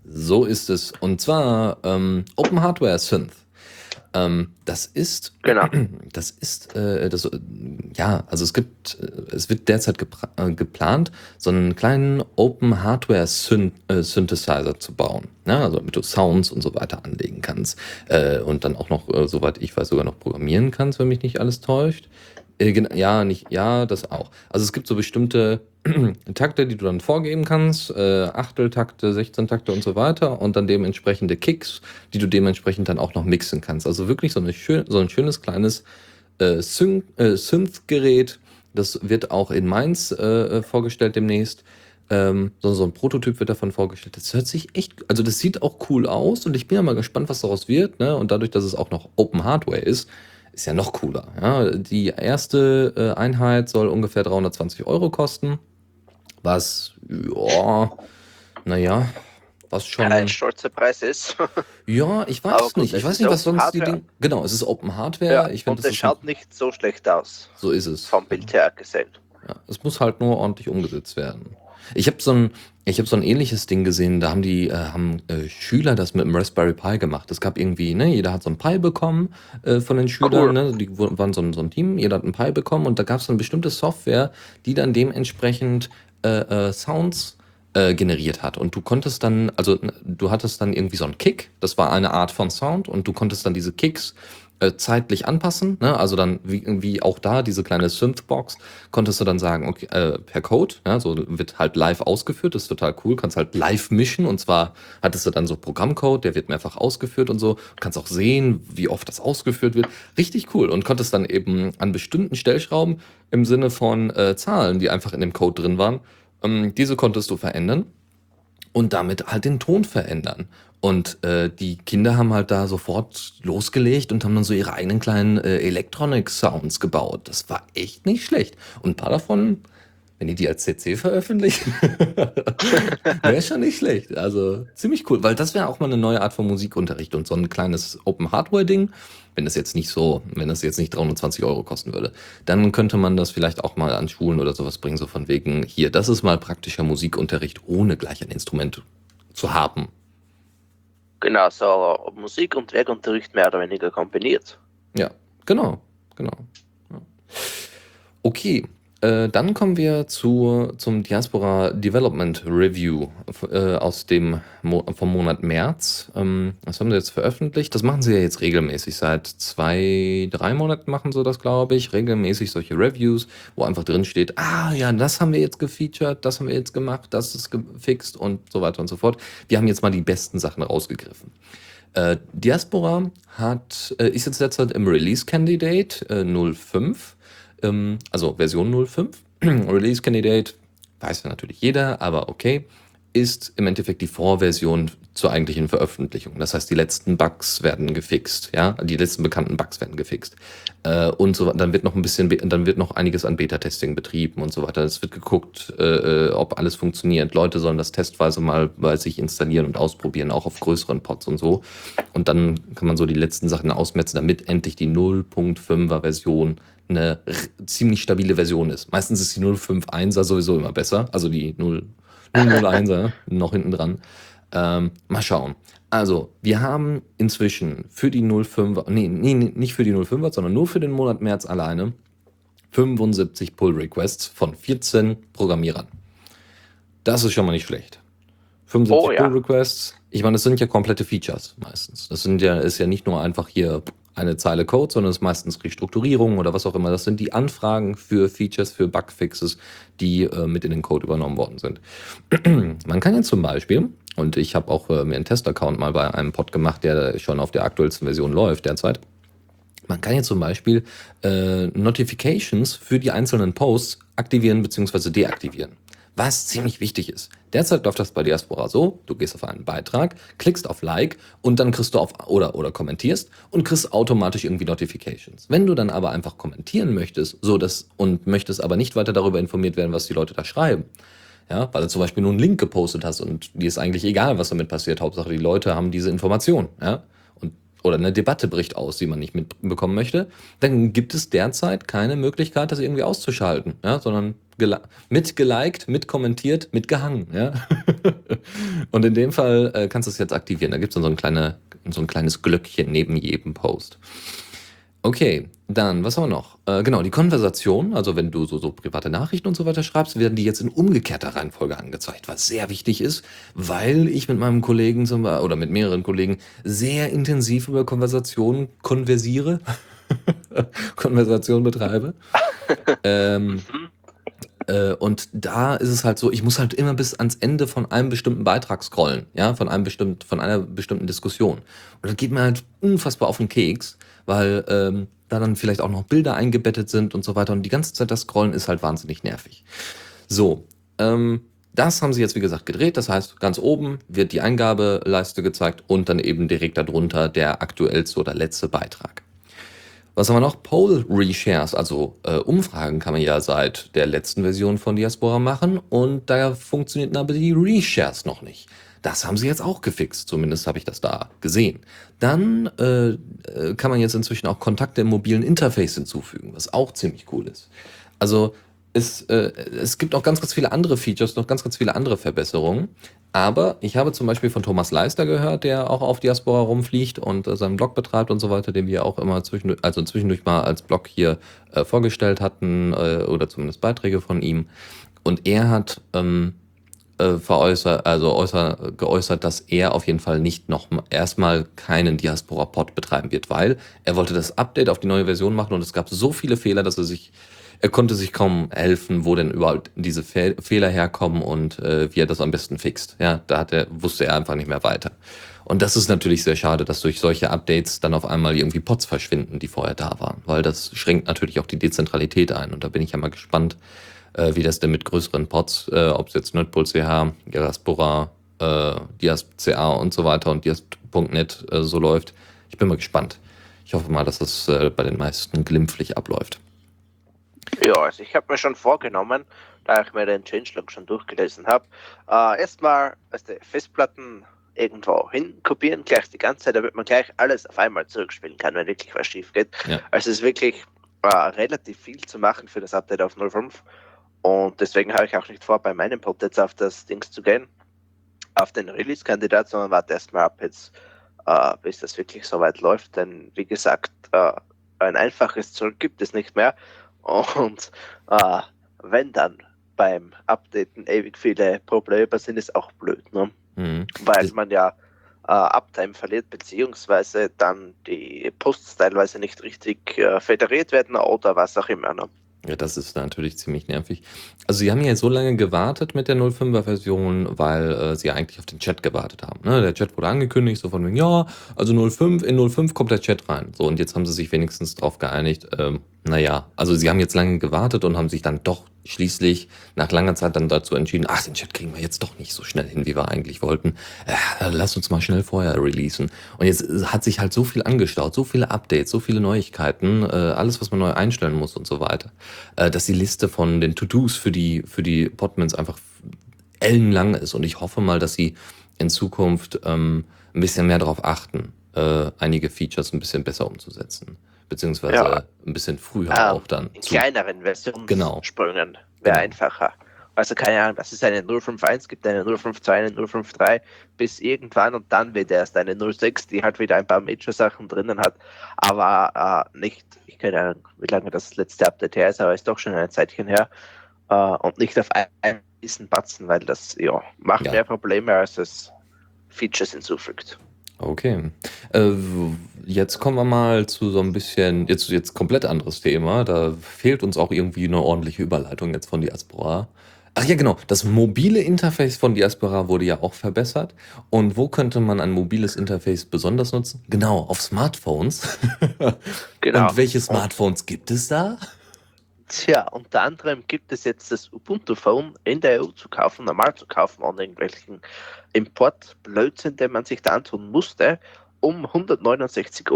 So ist es. Und zwar ähm, Open Hardware Synth. Ähm, das ist Genau. Das ist, äh, das, äh, ja, also es gibt, äh, es wird derzeit äh, geplant, so einen kleinen Open Hardware Syn Synthesizer zu bauen. Ja, also damit du Sounds und so weiter anlegen kannst. Und dann auch noch, soweit ich weiß, sogar noch programmieren kannst, wenn mich nicht alles täuscht. Äh, ja, nicht, ja, das auch. Also es gibt so bestimmte Takte, die du dann vorgeben kannst, äh, Achteltakte, 16 Takte und so weiter und dann dementsprechende Kicks, die du dementsprechend dann auch noch mixen kannst. Also wirklich so, eine schön, so ein schönes kleines äh, äh, Synth-Gerät. Das wird auch in Mainz äh, vorgestellt demnächst. Ähm, so, so ein Prototyp wird davon vorgestellt. Das hört sich echt, also das sieht auch cool aus und ich bin ja mal gespannt, was daraus wird. Ne? Und dadurch, dass es auch noch Open Hardware ist, ist ja noch cooler. Ja? Die erste äh, Einheit soll ungefähr 320 Euro kosten. Was, ja, naja, was schon. Ein stolzer Preis ist. Ja, ich weiß gut, nicht. Ich es weiß nicht, was sonst die Hardware. Dinge. Genau, es ist Open Hardware. ja, ich finde, und es schaut nicht so schlecht aus, so ist es. vom Bild her gesehen. Ja, es muss halt nur ordentlich umgesetzt werden. Ich habe so ein, ich habe so ein ähnliches Ding gesehen. Da haben die, äh, haben äh, Schüler das mit dem Raspberry Pi gemacht. Es gab irgendwie, ne, jeder hat so ein Pi bekommen äh, von den Schülern. Cool. Ne, die waren so ein, so ein Team. Jeder hat ein Pi bekommen und da gab es eine bestimmte Software, die dann dementsprechend äh, äh, Sounds äh, generiert hat. Und du konntest dann, also du hattest dann irgendwie so einen Kick. Das war eine Art von Sound und du konntest dann diese Kicks äh, zeitlich anpassen. Ne? Also dann, wie, wie auch da, diese kleine Synthbox, konntest du dann sagen, okay, äh, per Code, ja, so wird halt live ausgeführt, das ist total cool, kannst halt live mischen und zwar hattest du dann so Programmcode, der wird mehrfach ausgeführt und so, kannst auch sehen, wie oft das ausgeführt wird. Richtig cool und konntest dann eben an bestimmten Stellschrauben im Sinne von äh, Zahlen, die einfach in dem Code drin waren, ähm, diese konntest du verändern und damit halt den Ton verändern. Und äh, die Kinder haben halt da sofort losgelegt und haben dann so ihre eigenen kleinen äh, Electronic-Sounds gebaut. Das war echt nicht schlecht. Und ein paar davon, wenn die die als CC veröffentlichen, wäre schon nicht schlecht. Also ziemlich cool, weil das wäre auch mal eine neue Art von Musikunterricht und so ein kleines Open-Hardware-Ding. Wenn das jetzt nicht so, wenn das jetzt nicht 320 Euro kosten würde, dann könnte man das vielleicht auch mal an Schulen oder sowas bringen, so von wegen, hier, das ist mal praktischer Musikunterricht, ohne gleich ein Instrument zu haben. Genau, so Musik und Werkunterricht mehr oder weniger kombiniert. Ja, genau, genau. Okay, äh, dann kommen wir zu, zum Diaspora Development Review äh, aus dem Mo vom Monat März. Ähm, das haben sie jetzt veröffentlicht. Das machen sie ja jetzt regelmäßig. Seit zwei, drei Monaten machen sie das, glaube ich. Regelmäßig solche Reviews, wo einfach drin steht, ah ja, das haben wir jetzt gefeatured, das haben wir jetzt gemacht, das ist gefixt und so weiter und so fort. Wir haben jetzt mal die besten Sachen rausgegriffen. Äh, Diaspora hat, äh, ist jetzt derzeit im Release Candidate äh, 05 ähm, also Version 05. Release Candidate, weiß ja natürlich jeder, aber okay, ist im Endeffekt die Vorversion zur eigentlichen Veröffentlichung. Das heißt, die letzten Bugs werden gefixt, ja, die letzten bekannten Bugs werden gefixt. Äh, und so dann wird noch ein bisschen, dann wird noch einiges an Beta-Testing betrieben und so weiter. Es wird geguckt, äh, äh, ob alles funktioniert. Leute sollen das testweise mal bei sich installieren und ausprobieren, auch auf größeren Pods und so. Und dann kann man so die letzten Sachen ausmetzen, damit endlich die 0.5er Version eine ziemlich stabile Version ist. Meistens ist die 051er sowieso immer besser, also die 0, 001er noch hinten dran. Ähm, mal schauen. Also, wir haben inzwischen für die 05er, nee, nee, nicht für die 05er, sondern nur für den Monat März alleine 75 Pull-Requests von 14 Programmierern. Das ist schon mal nicht schlecht. 75 oh, ja. Pull-Requests. Ich meine, das sind ja komplette Features meistens. Das sind ja, ist ja nicht nur einfach hier eine Zeile Code, sondern es ist meistens Restrukturierung oder was auch immer. Das sind die Anfragen für Features, für Bugfixes, die äh, mit in den Code übernommen worden sind. Man kann jetzt zum Beispiel, und ich habe auch äh, mir einen Test-Account mal bei einem Pod gemacht, der schon auf der aktuellsten Version läuft derzeit. Man kann jetzt zum Beispiel äh, Notifications für die einzelnen Posts aktivieren bzw. deaktivieren was ziemlich wichtig ist. Derzeit läuft das bei Diaspora so, du gehst auf einen Beitrag, klickst auf Like und dann kriegst du auf oder oder kommentierst und kriegst automatisch irgendwie Notifications. Wenn du dann aber einfach kommentieren möchtest, so dass und möchtest aber nicht weiter darüber informiert werden, was die Leute da schreiben, ja, weil du zum Beispiel nur einen Link gepostet hast und dir ist eigentlich egal, was damit passiert. Hauptsache die Leute haben diese Information, ja, und oder eine Debatte bricht aus, die man nicht mitbekommen möchte, dann gibt es derzeit keine Möglichkeit, das irgendwie auszuschalten, ja, sondern mitgeliked, mitkommentiert, mitgehangen. Ja? und in dem Fall äh, kannst du es jetzt aktivieren. Da gibt es so, ein kleine, so ein kleines Glöckchen neben jedem Post. Okay, dann, was haben wir noch? Äh, genau, die Konversation, also wenn du so, so private Nachrichten und so weiter schreibst, werden die jetzt in umgekehrter Reihenfolge angezeigt, was sehr wichtig ist, weil ich mit meinem Kollegen zum, oder mit mehreren Kollegen sehr intensiv über Konversationen konversiere, Konversation betreibe. ähm, mhm. Äh, und da ist es halt so, ich muss halt immer bis ans Ende von einem bestimmten Beitrag scrollen, ja, von einem bestimmt, von einer bestimmten Diskussion. Und das geht mir halt unfassbar auf den Keks, weil ähm, da dann vielleicht auch noch Bilder eingebettet sind und so weiter. Und die ganze Zeit das Scrollen ist halt wahnsinnig nervig. So, ähm, das haben sie jetzt wie gesagt gedreht. Das heißt, ganz oben wird die Eingabeleiste gezeigt und dann eben direkt darunter der aktuellste oder letzte Beitrag. Was haben wir noch? Poll Reshares, also äh, Umfragen kann man ja seit der letzten Version von Diaspora machen und da funktionierten aber die Reshares noch nicht. Das haben sie jetzt auch gefixt, zumindest habe ich das da gesehen. Dann äh, äh, kann man jetzt inzwischen auch Kontakte im mobilen Interface hinzufügen, was auch ziemlich cool ist. Also es, äh, es gibt auch ganz, ganz viele andere Features, noch ganz, ganz viele andere Verbesserungen. Aber ich habe zum Beispiel von Thomas Leister gehört, der auch auf Diaspora rumfliegt und äh, seinen Blog betreibt und so weiter, den wir auch immer zwischendurch, also zwischendurch mal als Blog hier äh, vorgestellt hatten äh, oder zumindest Beiträge von ihm. Und er hat ähm, äh, veräußert, also äußer, geäußert, dass er auf jeden Fall nicht noch erstmal keinen Diaspora-Pod betreiben wird, weil er wollte das Update auf die neue Version machen und es gab so viele Fehler, dass er sich er konnte sich kaum helfen, wo denn überhaupt diese Fe Fehler herkommen und äh, wie er das am besten fixt. Ja, da hat er, wusste er einfach nicht mehr weiter. Und das ist natürlich sehr schade, dass durch solche Updates dann auf einmal irgendwie Pots verschwinden, die vorher da waren, weil das schränkt natürlich auch die Dezentralität ein. Und da bin ich ja mal gespannt, äh, wie das denn mit größeren Pots, äh, ob es jetzt Nerdpool CH, Diaspora, äh, Dias.ca und so weiter und Dias.net äh, so läuft. Ich bin mal gespannt. Ich hoffe mal, dass das äh, bei den meisten glimpflich abläuft. Ja, also ich habe mir schon vorgenommen, da ich mir den Changelog schon durchgelesen habe, äh, erstmal also Festplatten irgendwo hin kopieren, gleich die ganze Zeit, damit man gleich alles auf einmal zurückspielen kann, wenn wirklich was schief geht. Ja. Also es ist wirklich äh, relativ viel zu machen für das Update auf 05 und deswegen habe ich auch nicht vor, bei meinem Pod jetzt auf das Dings zu gehen, auf den Release-Kandidat, sondern warte erstmal ab jetzt, äh, bis das wirklich so weit läuft, denn wie gesagt, äh, ein einfaches zurück gibt es nicht mehr. Und äh, wenn dann beim Updaten ewig viele Probleme sind, ist auch blöd, ne? Mhm. Weil man ja äh, Uptime verliert, beziehungsweise dann die Posts teilweise nicht richtig äh, federiert werden oder was auch immer. Ne? Ja, das ist natürlich ziemlich nervig. Also sie haben ja so lange gewartet mit der 05er Version, weil äh, sie eigentlich auf den Chat gewartet haben. Ne? Der Chat wurde angekündigt, so von wegen, ja, also 05, in 05 kommt der Chat rein. So, und jetzt haben sie sich wenigstens darauf geeinigt, ähm, naja, also sie haben jetzt lange gewartet und haben sich dann doch schließlich nach langer Zeit dann dazu entschieden, ach, den Chat kriegen wir jetzt doch nicht so schnell hin, wie wir eigentlich wollten. Äh, lass uns mal schnell vorher releasen. Und jetzt äh, hat sich halt so viel angestaut, so viele Updates, so viele Neuigkeiten, äh, alles, was man neu einstellen muss und so weiter, äh, dass die Liste von den To-Dos für die, für die Podmans einfach ellenlang ist. Und ich hoffe mal, dass sie in Zukunft ähm, ein bisschen mehr darauf achten, äh, einige Features ein bisschen besser umzusetzen beziehungsweise ja. ein bisschen früher ähm, auch dann. In kleineren Versionssprüngen genau. wäre genau. einfacher. Also keine Ahnung, was ist eine 051, gibt eine 052, eine 053 bis irgendwann und dann wird erst eine 06, die halt wieder ein paar Major-Sachen drinnen hat, aber äh, nicht, ich keine Ahnung, wie lange das letzte Update her ist, aber ist doch schon ein Zeitchen her äh, und nicht auf einen Batzen, weil das ja, macht ja. mehr Probleme, als es Features hinzufügt. Okay. Äh, jetzt kommen wir mal zu so ein bisschen, jetzt, jetzt komplett anderes Thema. Da fehlt uns auch irgendwie eine ordentliche Überleitung jetzt von Diaspora. Ach ja, genau. Das mobile Interface von Diaspora wurde ja auch verbessert. Und wo könnte man ein mobiles Interface besonders nutzen? Genau, auf Smartphones. genau. Und welche Smartphones gibt es da? Tja, unter anderem gibt es jetzt das Ubuntu Phone in der EU zu kaufen, normal zu kaufen, ohne irgendwelchen Importblödsinn, den man sich da antun musste, um 169,90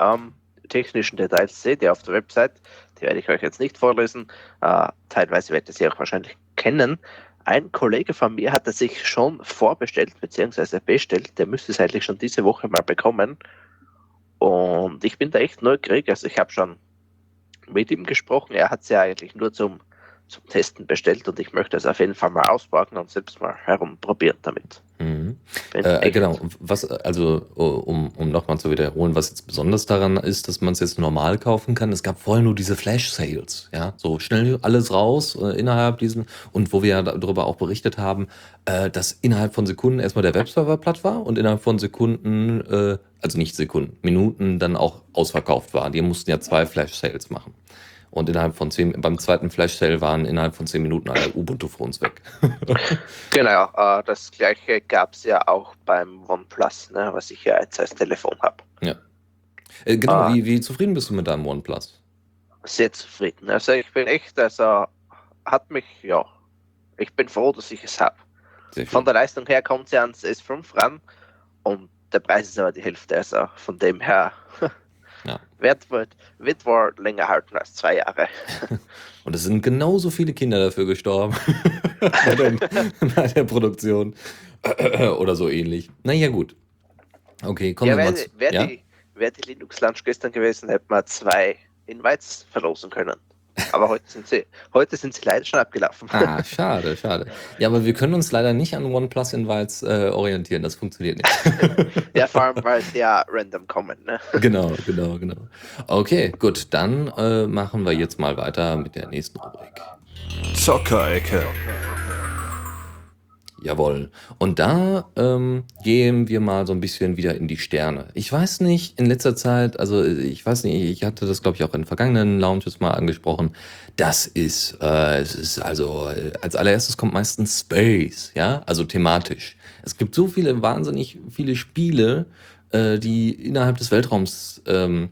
Euro. Ähm, technischen Details seht ihr auf der Website, die werde ich euch jetzt nicht vorlesen. Äh, teilweise werdet ihr sie auch wahrscheinlich kennen. Ein Kollege von mir hat es sich schon vorbestellt, beziehungsweise bestellt. Der müsste es eigentlich schon diese Woche mal bekommen. Und ich bin da echt neugierig. Also ich habe schon mit ihm gesprochen. Er hat sie eigentlich nur zum, zum Testen bestellt und ich möchte es auf jeden Fall mal auspacken und selbst mal herumprobieren damit. Mhm. Äh, genau, was, also um, um nochmal zu wiederholen, was jetzt besonders daran ist, dass man es jetzt normal kaufen kann. Es gab vorher nur diese Flash-Sales, ja, so schnell alles raus äh, innerhalb diesen und wo wir ja darüber auch berichtet haben, äh, dass innerhalb von Sekunden erstmal der Webserver platt war und innerhalb von Sekunden, äh, also nicht Sekunden, Minuten dann auch ausverkauft war. Die mussten ja zwei Flash-Sales machen. Und innerhalb von zehn, beim zweiten Flash-Sale waren innerhalb von zehn Minuten alle Ubuntu-Phones weg. genau, äh, das gleiche gab es ja auch beim OnePlus, ne, was ich ja jetzt als Telefon habe. Ja. Äh, genau, äh, wie, wie zufrieden bist du mit deinem OnePlus? Sehr zufrieden. Also ich bin echt, also hat mich, ja, ich bin froh, dass ich es habe. Von der Leistung her kommt sie ans S5 ran und der Preis ist aber die Hälfte. Also von dem her ja. wird, wird, wird wohl länger halten als zwei Jahre. Und es sind genauso viele Kinder dafür gestorben bei, dem, bei, der Produktion oder so ähnlich. Naja, gut. Okay, kommen ja, wir mal zu. Wäre ja? die, wär die Linux Lunch gestern gewesen, hätte man zwei Invites verlosen können. Aber heute sind sie, heute sind sie leider schon abgelaufen. Ah, schade, schade. Ja, aber wir können uns leider nicht an OnePlus Invites äh, orientieren. Das funktioniert nicht. ja, vor allem, weil sie ja random kommen. Ne? Genau, genau, genau. Okay, gut. Dann äh, machen wir jetzt mal weiter mit der nächsten Rubrik. Zockerecke. Jawohl. Und da ähm, gehen wir mal so ein bisschen wieder in die Sterne. Ich weiß nicht, in letzter Zeit, also ich weiß nicht, ich hatte das, glaube ich, auch in vergangenen Lounges mal angesprochen. Das ist, äh, es ist also, äh, als allererstes kommt meistens Space, ja, also thematisch. Es gibt so viele, wahnsinnig viele Spiele, äh, die innerhalb des Weltraums ähm,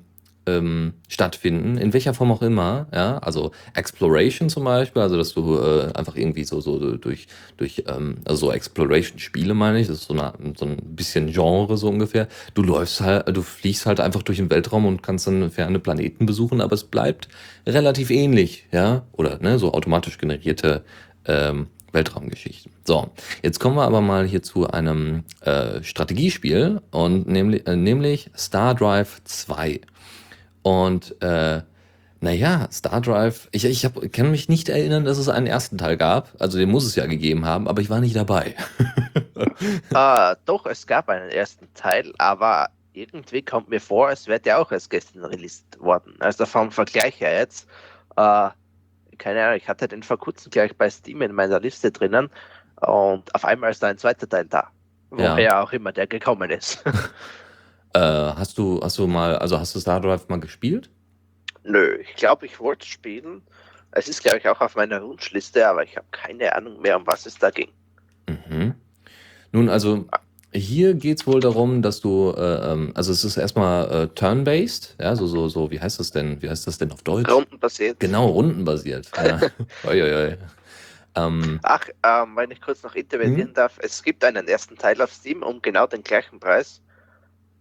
ähm, stattfinden, in welcher Form auch immer, ja, also Exploration zum Beispiel, also dass du äh, einfach irgendwie so, so durch, durch ähm, also so Exploration-Spiele meine ich, das ist so, eine, so ein bisschen Genre so ungefähr. Du läufst halt, du fliegst halt einfach durch den Weltraum und kannst dann ferne Planeten besuchen, aber es bleibt relativ ähnlich, ja, oder ne, so automatisch generierte ähm, Weltraumgeschichten. So, jetzt kommen wir aber mal hier zu einem äh, Strategiespiel und nämlich, äh, nämlich Star Drive 2. Und äh, naja, Star Drive, ich, ich hab, kann mich nicht erinnern, dass es einen ersten Teil gab. Also den muss es ja gegeben haben, aber ich war nicht dabei. uh, doch, es gab einen ersten Teil, aber irgendwie kommt mir vor, als wäre der auch erst gestern released worden. Also vom Vergleich her jetzt. Äh, keine Ahnung, ich hatte den vor kurzem gleich bei Steam in meiner Liste drinnen und auf einmal ist da ein zweiter Teil da. Woher ja. auch immer der gekommen ist. äh, hast du, hast du mal, also hast du Star Drive mal gespielt? Nö, ich glaube, ich wollte spielen. Es ist, glaube ich, auch auf meiner Wunschliste, aber ich habe keine Ahnung mehr, um was es da ging. Mhm. Nun, also hier geht es wohl darum, dass du, äh, ähm, also es ist erstmal äh, turn-based, ja, so, so, so, wie heißt das denn? Wie heißt das denn auf Deutsch? Rundenbasiert. Genau, rundenbasiert. Ja. oi, oi, oi. Ähm, Ach, ähm, wenn ich kurz noch intervenieren hm? darf, es gibt einen ersten Teil auf Steam um genau den gleichen Preis.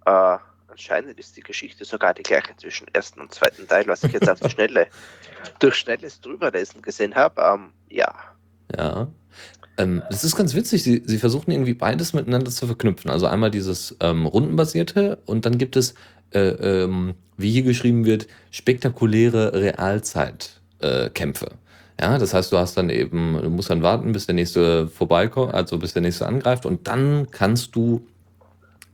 Äh, anscheinend ist die Geschichte sogar die gleiche zwischen ersten und zweiten Teil, was ich jetzt auf die Schnelle durch schnelles Drüberlesen gesehen habe. Ähm, ja. Ja. Ähm, das ist ganz witzig. Sie, sie versuchen irgendwie beides miteinander zu verknüpfen. Also einmal dieses ähm, rundenbasierte und dann gibt es, äh, ähm, wie hier geschrieben wird, spektakuläre Realzeitkämpfe. Äh, ja, das heißt, du hast dann eben, du musst dann warten, bis der nächste vorbeikommt, also bis der nächste angreift und dann kannst du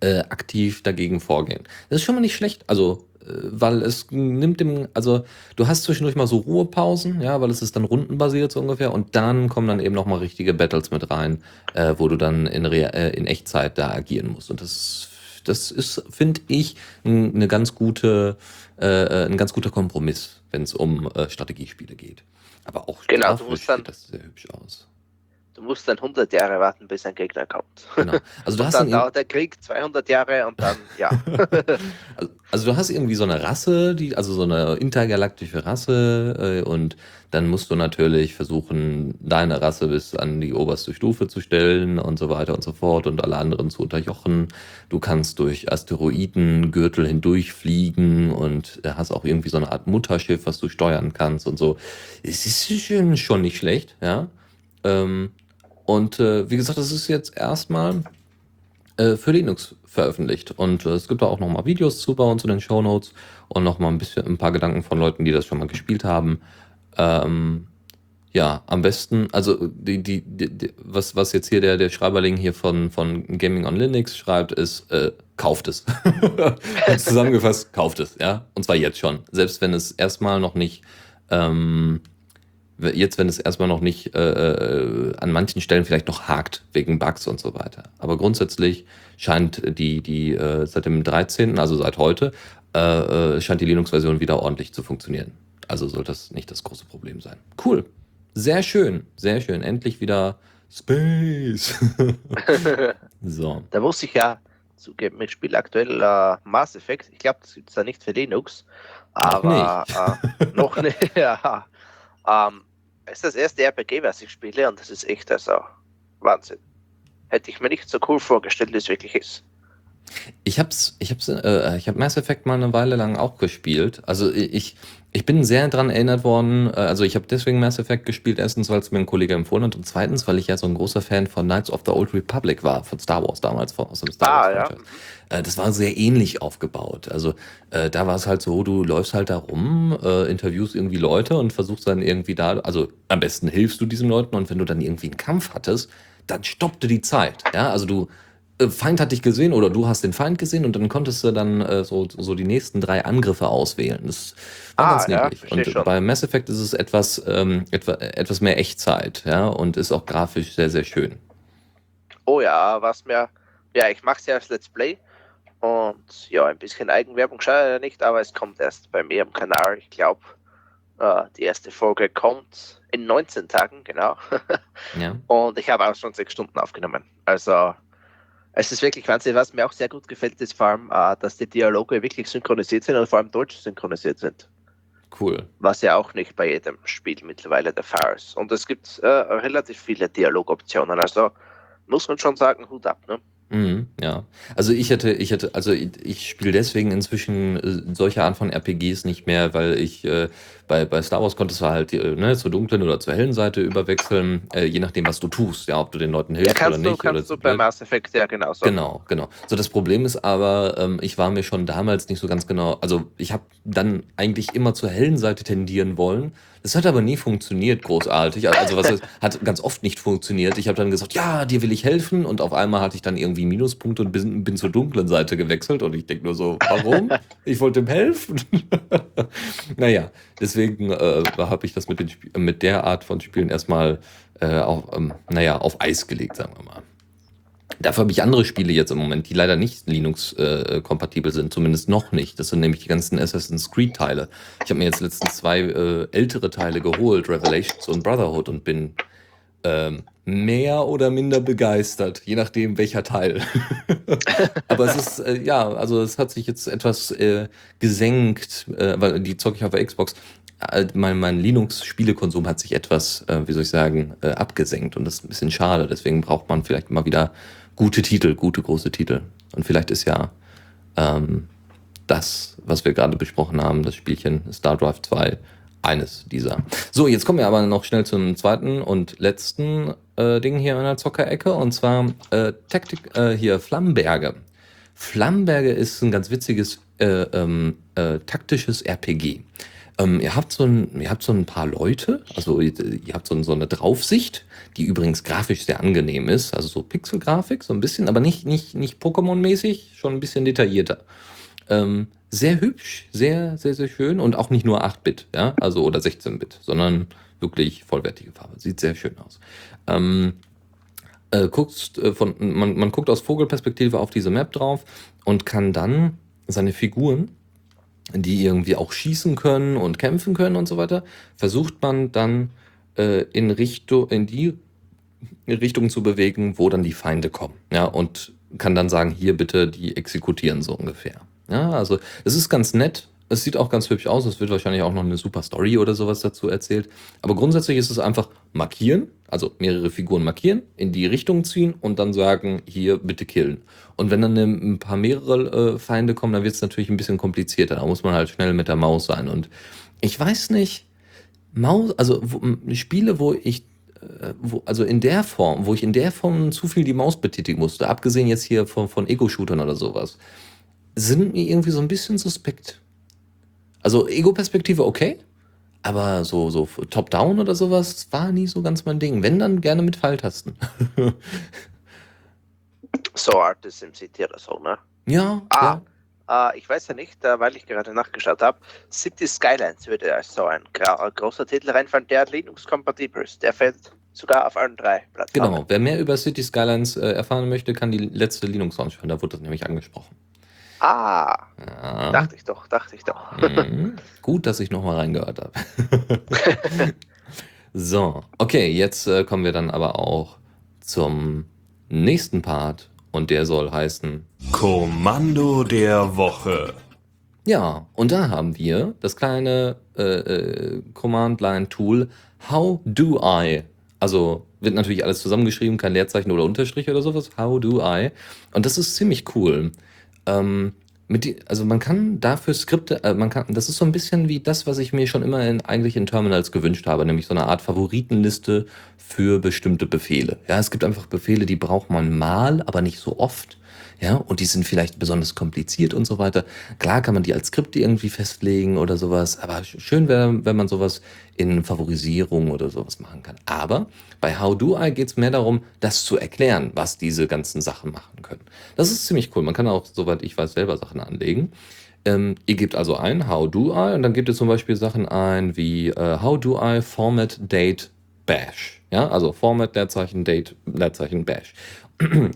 äh, aktiv dagegen vorgehen. Das ist schon mal nicht schlecht. Also weil es nimmt dem, also du hast zwischendurch mal so Ruhepausen, ja, weil es ist dann rundenbasiert so ungefähr und dann kommen dann eben nochmal richtige Battles mit rein, äh, wo du dann in, Re äh, in Echtzeit da agieren musst und das, das ist, finde ich, eine ganz gute, äh, äh, ein ganz guter Kompromiss, wenn es um äh, Strategiespiele geht. Aber auch genau, du musst dann, sieht das sehr hübsch aus. Du musst dann 100 Jahre warten, bis ein Gegner kommt. Genau. Also du und hast dann dauert der Krieg 200 Jahre und dann, ja. also, also, du hast irgendwie so eine Rasse, die, also so eine intergalaktische Rasse äh, und dann musst du natürlich versuchen, deine Rasse bis an die oberste Stufe zu stellen und so weiter und so fort und alle anderen zu unterjochen. Du kannst durch Asteroidengürtel hindurchfliegen und hast auch irgendwie so eine Art Mutterschiff, was du steuern kannst und so. Es ist schon, schon nicht schlecht, ja. Ähm, und äh, wie gesagt, das ist jetzt erstmal äh, für Linux veröffentlicht. Und äh, es gibt da auch nochmal Videos zu bei uns in den Show Notes und nochmal ein bisschen ein paar Gedanken von Leuten, die das schon mal gespielt haben. Ähm, ja, am besten, also die, die, die, was, was jetzt hier der, der Schreiberling hier von, von Gaming on Linux schreibt, ist, äh, kauft es. Zusammengefasst, kauft es, ja. Und zwar jetzt schon. Selbst wenn es erstmal noch nicht ähm, Jetzt, wenn es erstmal noch nicht äh, äh, an manchen Stellen vielleicht noch hakt wegen Bugs und so weiter. Aber grundsätzlich scheint die, die äh, seit dem 13., also seit heute, äh, äh, scheint die Linux-Version wieder ordentlich zu funktionieren. Also soll das nicht das große Problem sein. Cool. Sehr schön, sehr schön. Endlich wieder Space. so. Da muss ich ja zugeben, ich spiele aktuell äh, Mass Effect. Ich glaube, das gibt es da nicht für Linux. Aber noch nicht. Äh, noch nicht ja. Ähm, es ist das erste RPG, was ich spiele und das ist echt also Wahnsinn. Hätte ich mir nicht so cool vorgestellt, wie es wirklich ist. Ich hab's, ich hab's, äh, ich hab Mass Effect mal eine Weile lang auch gespielt. Also ich, ich bin sehr daran erinnert worden, äh, also ich habe deswegen Mass Effect gespielt, erstens, weil es mir ein Kollege empfohlen hat und zweitens, weil ich ja so ein großer Fan von Knights of the Old Republic war, von Star Wars damals, von, aus dem Star ah, Wars. Ja. Äh, das war sehr ähnlich aufgebaut. Also äh, da war es halt so, du läufst halt da rum, äh, interviewst irgendwie Leute und versuchst dann irgendwie da, also am besten hilfst du diesen Leuten und wenn du dann irgendwie einen Kampf hattest, dann stoppte die Zeit. Ja, also du äh, Feind hat dich gesehen oder du hast den Feind gesehen und dann konntest du dann äh, so, so die nächsten drei Angriffe auswählen. Das war ah, ganz niedlich. Ja, und schon. bei Mass Effect ist es etwas, ähm, etwa, etwas mehr Echtzeit, ja, und ist auch grafisch sehr, sehr schön. Oh ja, was mir, ja, ich mache es ja als Let's Play und ja, ein bisschen Eigenwerbung schaue ich nicht, aber es kommt erst bei mir am Kanal. Ich glaube, äh, die erste Folge kommt in 19 Tagen, genau. ja. Und ich habe auch schon sechs Stunden aufgenommen. Also es ist wirklich Wahnsinn. Was mir auch sehr gut gefällt, ist vor allem, äh, dass die Dialoge wirklich synchronisiert sind und vor allem deutsch synchronisiert sind. Cool. Was ja auch nicht bei jedem Spiel mittlerweile der Fall ist. Und es gibt äh, relativ viele Dialogoptionen. Also muss man schon sagen, Hut ab. Ne? Mhm, ja. Also ich hätte, ich hätte, also ich, ich spiele deswegen inzwischen äh, solche Art von RPGs nicht mehr, weil ich äh, bei, bei Star Wars konntest du halt äh, ne, zur dunklen oder zur hellen Seite überwechseln, äh, je nachdem, was du tust, ja, ob du den Leuten hilfst ja, oder nicht. Du, kannst oder du bei Mass Effect ja genauso. Genau, genau. So das Problem ist aber, ähm, ich war mir schon damals nicht so ganz genau, also ich habe dann eigentlich immer zur hellen Seite tendieren wollen, Das hat aber nie funktioniert, großartig. Also was heißt, hat ganz oft nicht funktioniert. Ich habe dann gesagt, ja, dir will ich helfen. Und auf einmal hatte ich dann irgendwie Minuspunkte und bin, bin zur dunklen Seite gewechselt. Und ich denke nur so, warum? Ich wollte ihm helfen. naja, deswegen äh, habe ich das mit, den, mit der Art von Spielen erstmal äh, auf, ähm, naja, auf Eis gelegt, sagen wir mal. Dafür habe ich andere Spiele jetzt im Moment, die leider nicht Linux-kompatibel sind, zumindest noch nicht. Das sind nämlich die ganzen Assassin's Creed-Teile. Ich habe mir jetzt letztens zwei äh, ältere Teile geholt, Revelations und Brotherhood, und bin ähm, mehr oder minder begeistert, je nachdem welcher Teil. Aber es ist, äh, ja, also es hat sich jetzt etwas äh, gesenkt, äh, weil die zocke ich auf der Xbox. Äh, mein, mein Linux-Spielekonsum hat sich etwas, äh, wie soll ich sagen, äh, abgesenkt und das ist ein bisschen schade. Deswegen braucht man vielleicht mal wieder gute Titel, gute große Titel. Und vielleicht ist ja ähm, das, was wir gerade besprochen haben, das Spielchen Star Drive 2, eines dieser. So, jetzt kommen wir aber noch schnell zum zweiten und letzten äh, Ding hier in der Zockerecke und zwar äh, Taktik äh, hier Flammenberge. Flammenberge ist ein ganz witziges äh, ähm, äh, taktisches RPG. Ähm, ihr, habt so ein, ihr habt so ein paar Leute, also ihr, habt so, so, eine Draufsicht, die übrigens grafisch sehr angenehm ist, also so Pixelgrafik, so ein bisschen, aber nicht, nicht, nicht Pokémon-mäßig, schon ein bisschen detaillierter. Ähm, sehr hübsch, sehr, sehr, sehr schön und auch nicht nur 8-Bit, ja, also oder 16-Bit, sondern wirklich vollwertige Farbe. Sieht sehr schön aus. Ähm, äh, guckst, äh, von, man, man guckt aus Vogelperspektive auf diese Map drauf und kann dann seine Figuren die irgendwie auch schießen können und kämpfen können und so weiter, versucht man dann äh, in, Richtung, in die Richtung zu bewegen, wo dann die Feinde kommen. Ja, und kann dann sagen, hier bitte die exekutieren, so ungefähr. Ja, also es ist ganz nett, es sieht auch ganz hübsch aus. Es wird wahrscheinlich auch noch eine super Story oder sowas dazu erzählt. Aber grundsätzlich ist es einfach markieren, also mehrere Figuren markieren, in die Richtung ziehen und dann sagen, hier bitte killen. Und wenn dann ein paar mehrere äh, Feinde kommen, dann wird es natürlich ein bisschen komplizierter. Da muss man halt schnell mit der Maus sein. Und ich weiß nicht, Maus, also wo, Spiele, wo ich äh, wo, also in der Form, wo ich in der Form zu viel die Maus betätigen musste, abgesehen jetzt hier von, von Ego-Shootern oder sowas, sind mir irgendwie so ein bisschen suspekt. Also Ego-Perspektive okay, aber so, so Top-Down oder sowas war nie so ganz mein Ding. Wenn, dann gerne mit Pfeiltasten. so Art ist im City oder so, ne? Ja. Ah, ja. Äh, ich weiß ja nicht, äh, weil ich gerade nachgeschaut habe. City Skylines würde als so ein großer Titel reinfallen, der Linux-kompatibel ist. Der fällt sogar auf allen drei Plattformen. Genau, wer mehr über City Skylines äh, erfahren möchte, kann die letzte Linux-Launch hören. Da wurde das nämlich angesprochen. Ah, ja. dachte ich doch, dachte ich doch. Mhm. Gut, dass ich nochmal reingehört habe. so, okay, jetzt äh, kommen wir dann aber auch zum nächsten Part und der soll heißen Kommando der Woche. Ja, und da haben wir das kleine äh, äh, Command-Line-Tool How Do I? Also wird natürlich alles zusammengeschrieben, kein Leerzeichen oder Unterstrich oder sowas. How Do I? Und das ist ziemlich cool. Ähm, die, also man kann dafür Skripte, äh, man kann, das ist so ein bisschen wie das, was ich mir schon immer in, eigentlich in Terminals gewünscht habe, nämlich so eine Art Favoritenliste für bestimmte Befehle. Ja, es gibt einfach Befehle, die braucht man mal, aber nicht so oft ja, und die sind vielleicht besonders kompliziert und so weiter. Klar kann man die als Skripte irgendwie festlegen oder sowas, aber schön wäre, wenn man sowas in Favorisierung oder sowas machen kann. Aber bei How Do I geht es mehr darum, das zu erklären, was diese ganzen Sachen machen können. Das ist ziemlich cool. Man kann auch, soweit ich weiß, selber Sachen anlegen. Ähm, ihr gebt also ein How Do I und dann gebt ihr zum Beispiel Sachen ein wie äh, How Do I Format Date Bash. Ja, also Format Leerzeichen Date Leerzeichen Bash.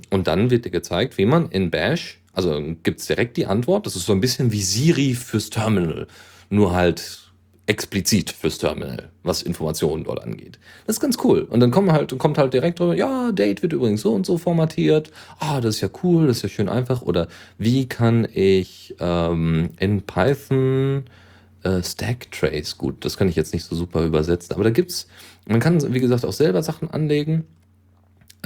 Und dann wird dir gezeigt, wie man in Bash, also gibt es direkt die Antwort, das ist so ein bisschen wie Siri fürs Terminal, nur halt explizit fürs Terminal, was Informationen dort angeht. Das ist ganz cool. Und dann kommt halt, kommt halt direkt drüber, ja, Date wird übrigens so und so formatiert. Ah, das ist ja cool, das ist ja schön einfach. Oder wie kann ich ähm, in Python äh, Stack Trace, gut, das kann ich jetzt nicht so super übersetzen, aber da gibt's, man kann, wie gesagt, auch selber Sachen anlegen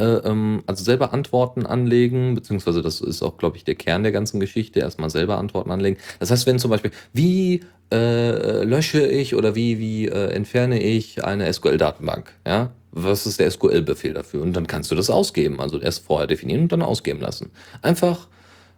also selber Antworten anlegen, beziehungsweise das ist auch, glaube ich, der Kern der ganzen Geschichte, erstmal selber Antworten anlegen. Das heißt, wenn zum Beispiel, wie äh, lösche ich oder wie, wie äh, entferne ich eine SQL-Datenbank, ja, was ist der SQL-Befehl dafür? Und dann kannst du das ausgeben, also erst vorher definieren und dann ausgeben lassen. Einfach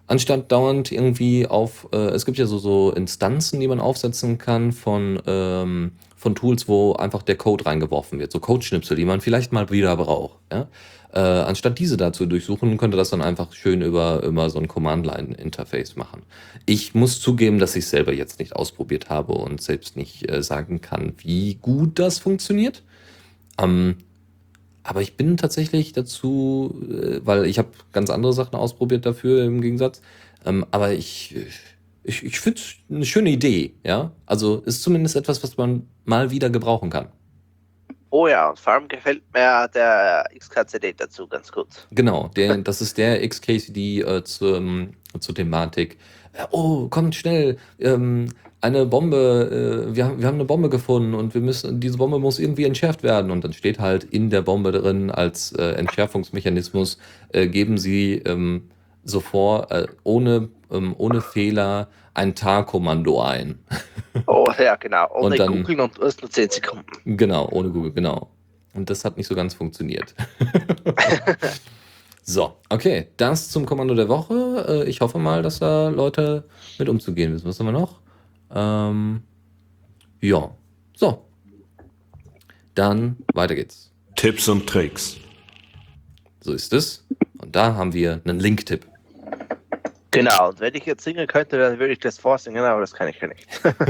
anstatt dauernd irgendwie auf, äh, es gibt ja so, so Instanzen, die man aufsetzen kann von, ähm, von Tools, wo einfach der Code reingeworfen wird, so Codeschnipsel, die man vielleicht mal wieder braucht. Ja? Äh, anstatt diese da zu durchsuchen, könnte das dann einfach schön über, über so ein Command-Line-Interface machen. Ich muss zugeben, dass ich selber jetzt nicht ausprobiert habe und selbst nicht äh, sagen kann, wie gut das funktioniert. Ähm, aber ich bin tatsächlich dazu, äh, weil ich habe ganz andere Sachen ausprobiert dafür im Gegensatz. Ähm, aber ich, ich, ich finde es eine schöne Idee, ja. Also ist zumindest etwas, was man mal wieder gebrauchen kann. Oh ja, und vor allem gefällt mir der XKCD dazu ganz gut. Genau, der, das ist der XKCD äh, zur, zur Thematik. Äh, oh, kommt schnell, ähm, eine Bombe, äh, wir, haben, wir haben eine Bombe gefunden und wir müssen, diese Bombe muss irgendwie entschärft werden. Und dann steht halt in der Bombe drin als äh, Entschärfungsmechanismus, äh, geben Sie ähm, sofort äh, ohne, ähm, ohne Fehler ein Tar-Kommando ein. Oh ja, genau. Ohne Und dann- googeln und erst nur 10 Sekunden. Genau, ohne Google, genau. Und das hat nicht so ganz funktioniert. so, okay, das zum Kommando der Woche. Äh, Ich hoffe mal, dass da Leute mit umzugehen wissen. Was haben wir noch? Ähm, ja, so. Dann weiter geht's. Tipps und Tricks. So ist es. Und da haben wir einen Link-Tipp. Genau, und wenn ich jetzt singen könnte, dann würde ich das vorsingen, aber das kann ich ja nicht.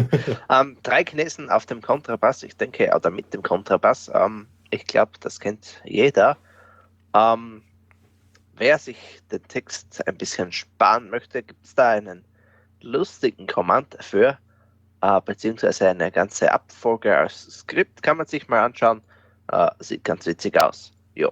ähm, drei Chinesen auf dem Kontrabass, ich denke, oder mit dem Kontrabass, ähm, ich glaube, das kennt jeder. Ähm, wer sich den Text ein bisschen sparen möchte, gibt es da einen lustigen Command dafür, äh, beziehungsweise eine ganze Abfolge als Skript, kann man sich mal anschauen. Äh, sieht ganz witzig aus. Jo.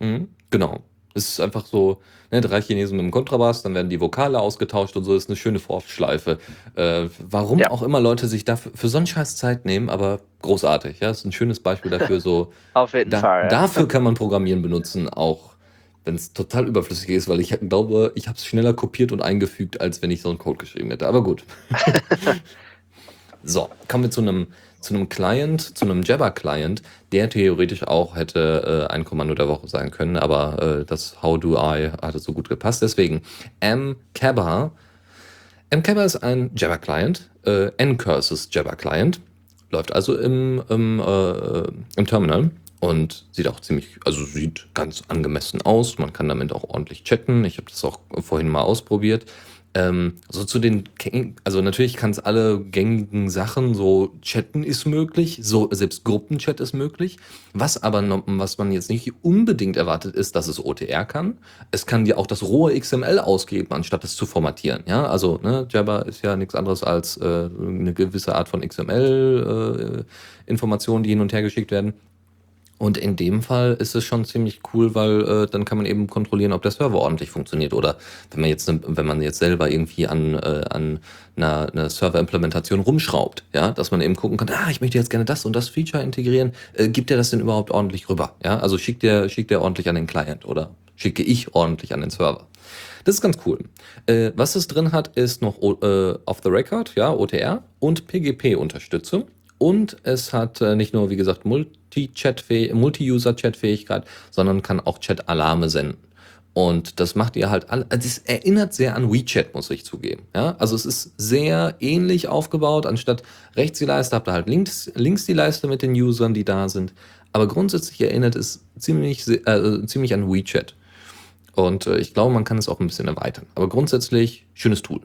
Mhm, genau. Es ist einfach so, ne, drei Chinesen mit dem Kontrabass, dann werden die Vokale ausgetauscht und so. Das ist eine schöne Vorschleife. Äh, warum Ja. auch immer Leute sich dafür für so einen Scheiß Zeit nehmen, aber großartig. Ja, das ist ein schönes Beispiel dafür. So, Auf jeden da, Fall. ja. dafür kann man Programmieren benutzen, auch wenn es total überflüssig ist, weil ich glaube, ich habe es schneller kopiert und eingefügt, als wenn ich so einen Code geschrieben hätte. Aber gut. so, kommen wir zu einem zu einem Client, zu einem Jabber-Client, der theoretisch auch hätte äh, ein Kommando der Woche sein können, aber äh, das How do I hatte so gut gepasst. Deswegen mcabber. mcabber ist ein Jabber-Client, äh, ncurses Jabber-Client, läuft also im, im, äh, im Terminal und sieht auch ziemlich, also sieht ganz angemessen aus. Man kann damit auch ordentlich chatten. Ich habe das auch vorhin mal ausprobiert. Ähm, so zu den, also natürlich kann es alle gängigen Sachen, so chatten ist möglich, so selbst Gruppenchat ist möglich. Was aber, noch, was man jetzt nicht unbedingt erwartet, ist, dass es OTR kann. Es kann dir auch das rohe XML ausgeben, anstatt es zu formatieren. Ja, also ne, Jabber ist ja nichts anderes als äh, eine gewisse Art von XML-Informationen, die hin und her geschickt werden. Und in dem Fall ist es schon ziemlich cool, weil äh, dann kann man eben kontrollieren, ob der Server ordentlich funktioniert. Oder wenn man jetzt, ne- wenn man jetzt selber irgendwie an, äh, an einer, einer Server-Implementation rumschraubt, ja, dass man eben gucken kann, ah, ich möchte jetzt gerne das und das Feature integrieren, äh, gibt der das denn überhaupt ordentlich rüber? Ja, also schickt der, schickt der ordentlich an den Client oder schicke ich ordentlich an den Server. Das ist ganz cool. Äh, was es drin hat, ist noch äh, Off the Record, ja, OTR und PGP-Unterstützung. Und es hat äh, nicht nur, wie gesagt, Multi-Chat-Fäh- Multi-User-Chat-Fähigkeit, sondern kann auch Chat-Alarme senden. Und das macht ihr halt alle. Also es erinnert sehr an WeChat, muss ich zugeben. Ja, also es ist sehr ähnlich aufgebaut. Anstatt rechts die Leiste habt ihr halt links, links die Leiste mit den Usern, die da sind. Aber grundsätzlich erinnert es ziemlich, äh, ziemlich an WeChat. Und äh, ich glaube, man kann es auch ein bisschen erweitern. Aber grundsätzlich schönes Tool.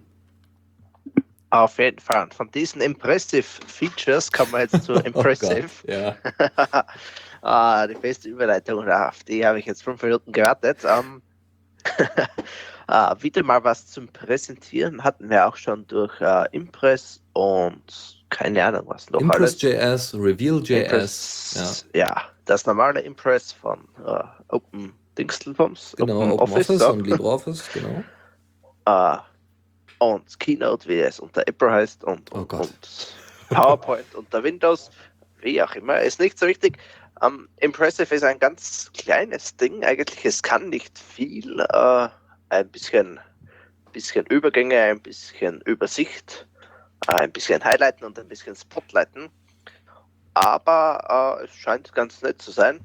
Auf jeden Fall. Von diesen Impressive Features kommen wir jetzt zu Impressive. ja. ah, die beste Überleitung, auf die habe ich jetzt fünf Minuten gewartet. Ähm, ah, wieder mal was zum Präsentieren hatten wir auch schon durch äh, Impress und keine Ahnung was noch. Impress.js, Reveal.js. Ja. Ja. das normale Impress von äh, Open Dingstelbums, Genau, Open Open Office, Office und LibreOffice, genau. äh, und Keynote, wie es unter Apple heißt, und, Oh und, Gott. und PowerPoint unter Windows, wie auch immer, ist nicht so wichtig. Ähm, Impressive ist ein ganz kleines Ding, eigentlich, es kann nicht viel, äh, ein bisschen, bisschen Übergänge, ein bisschen Übersicht, äh, ein bisschen Highlighten und ein bisschen Spotlighten. Aber äh, es scheint ganz nett zu sein.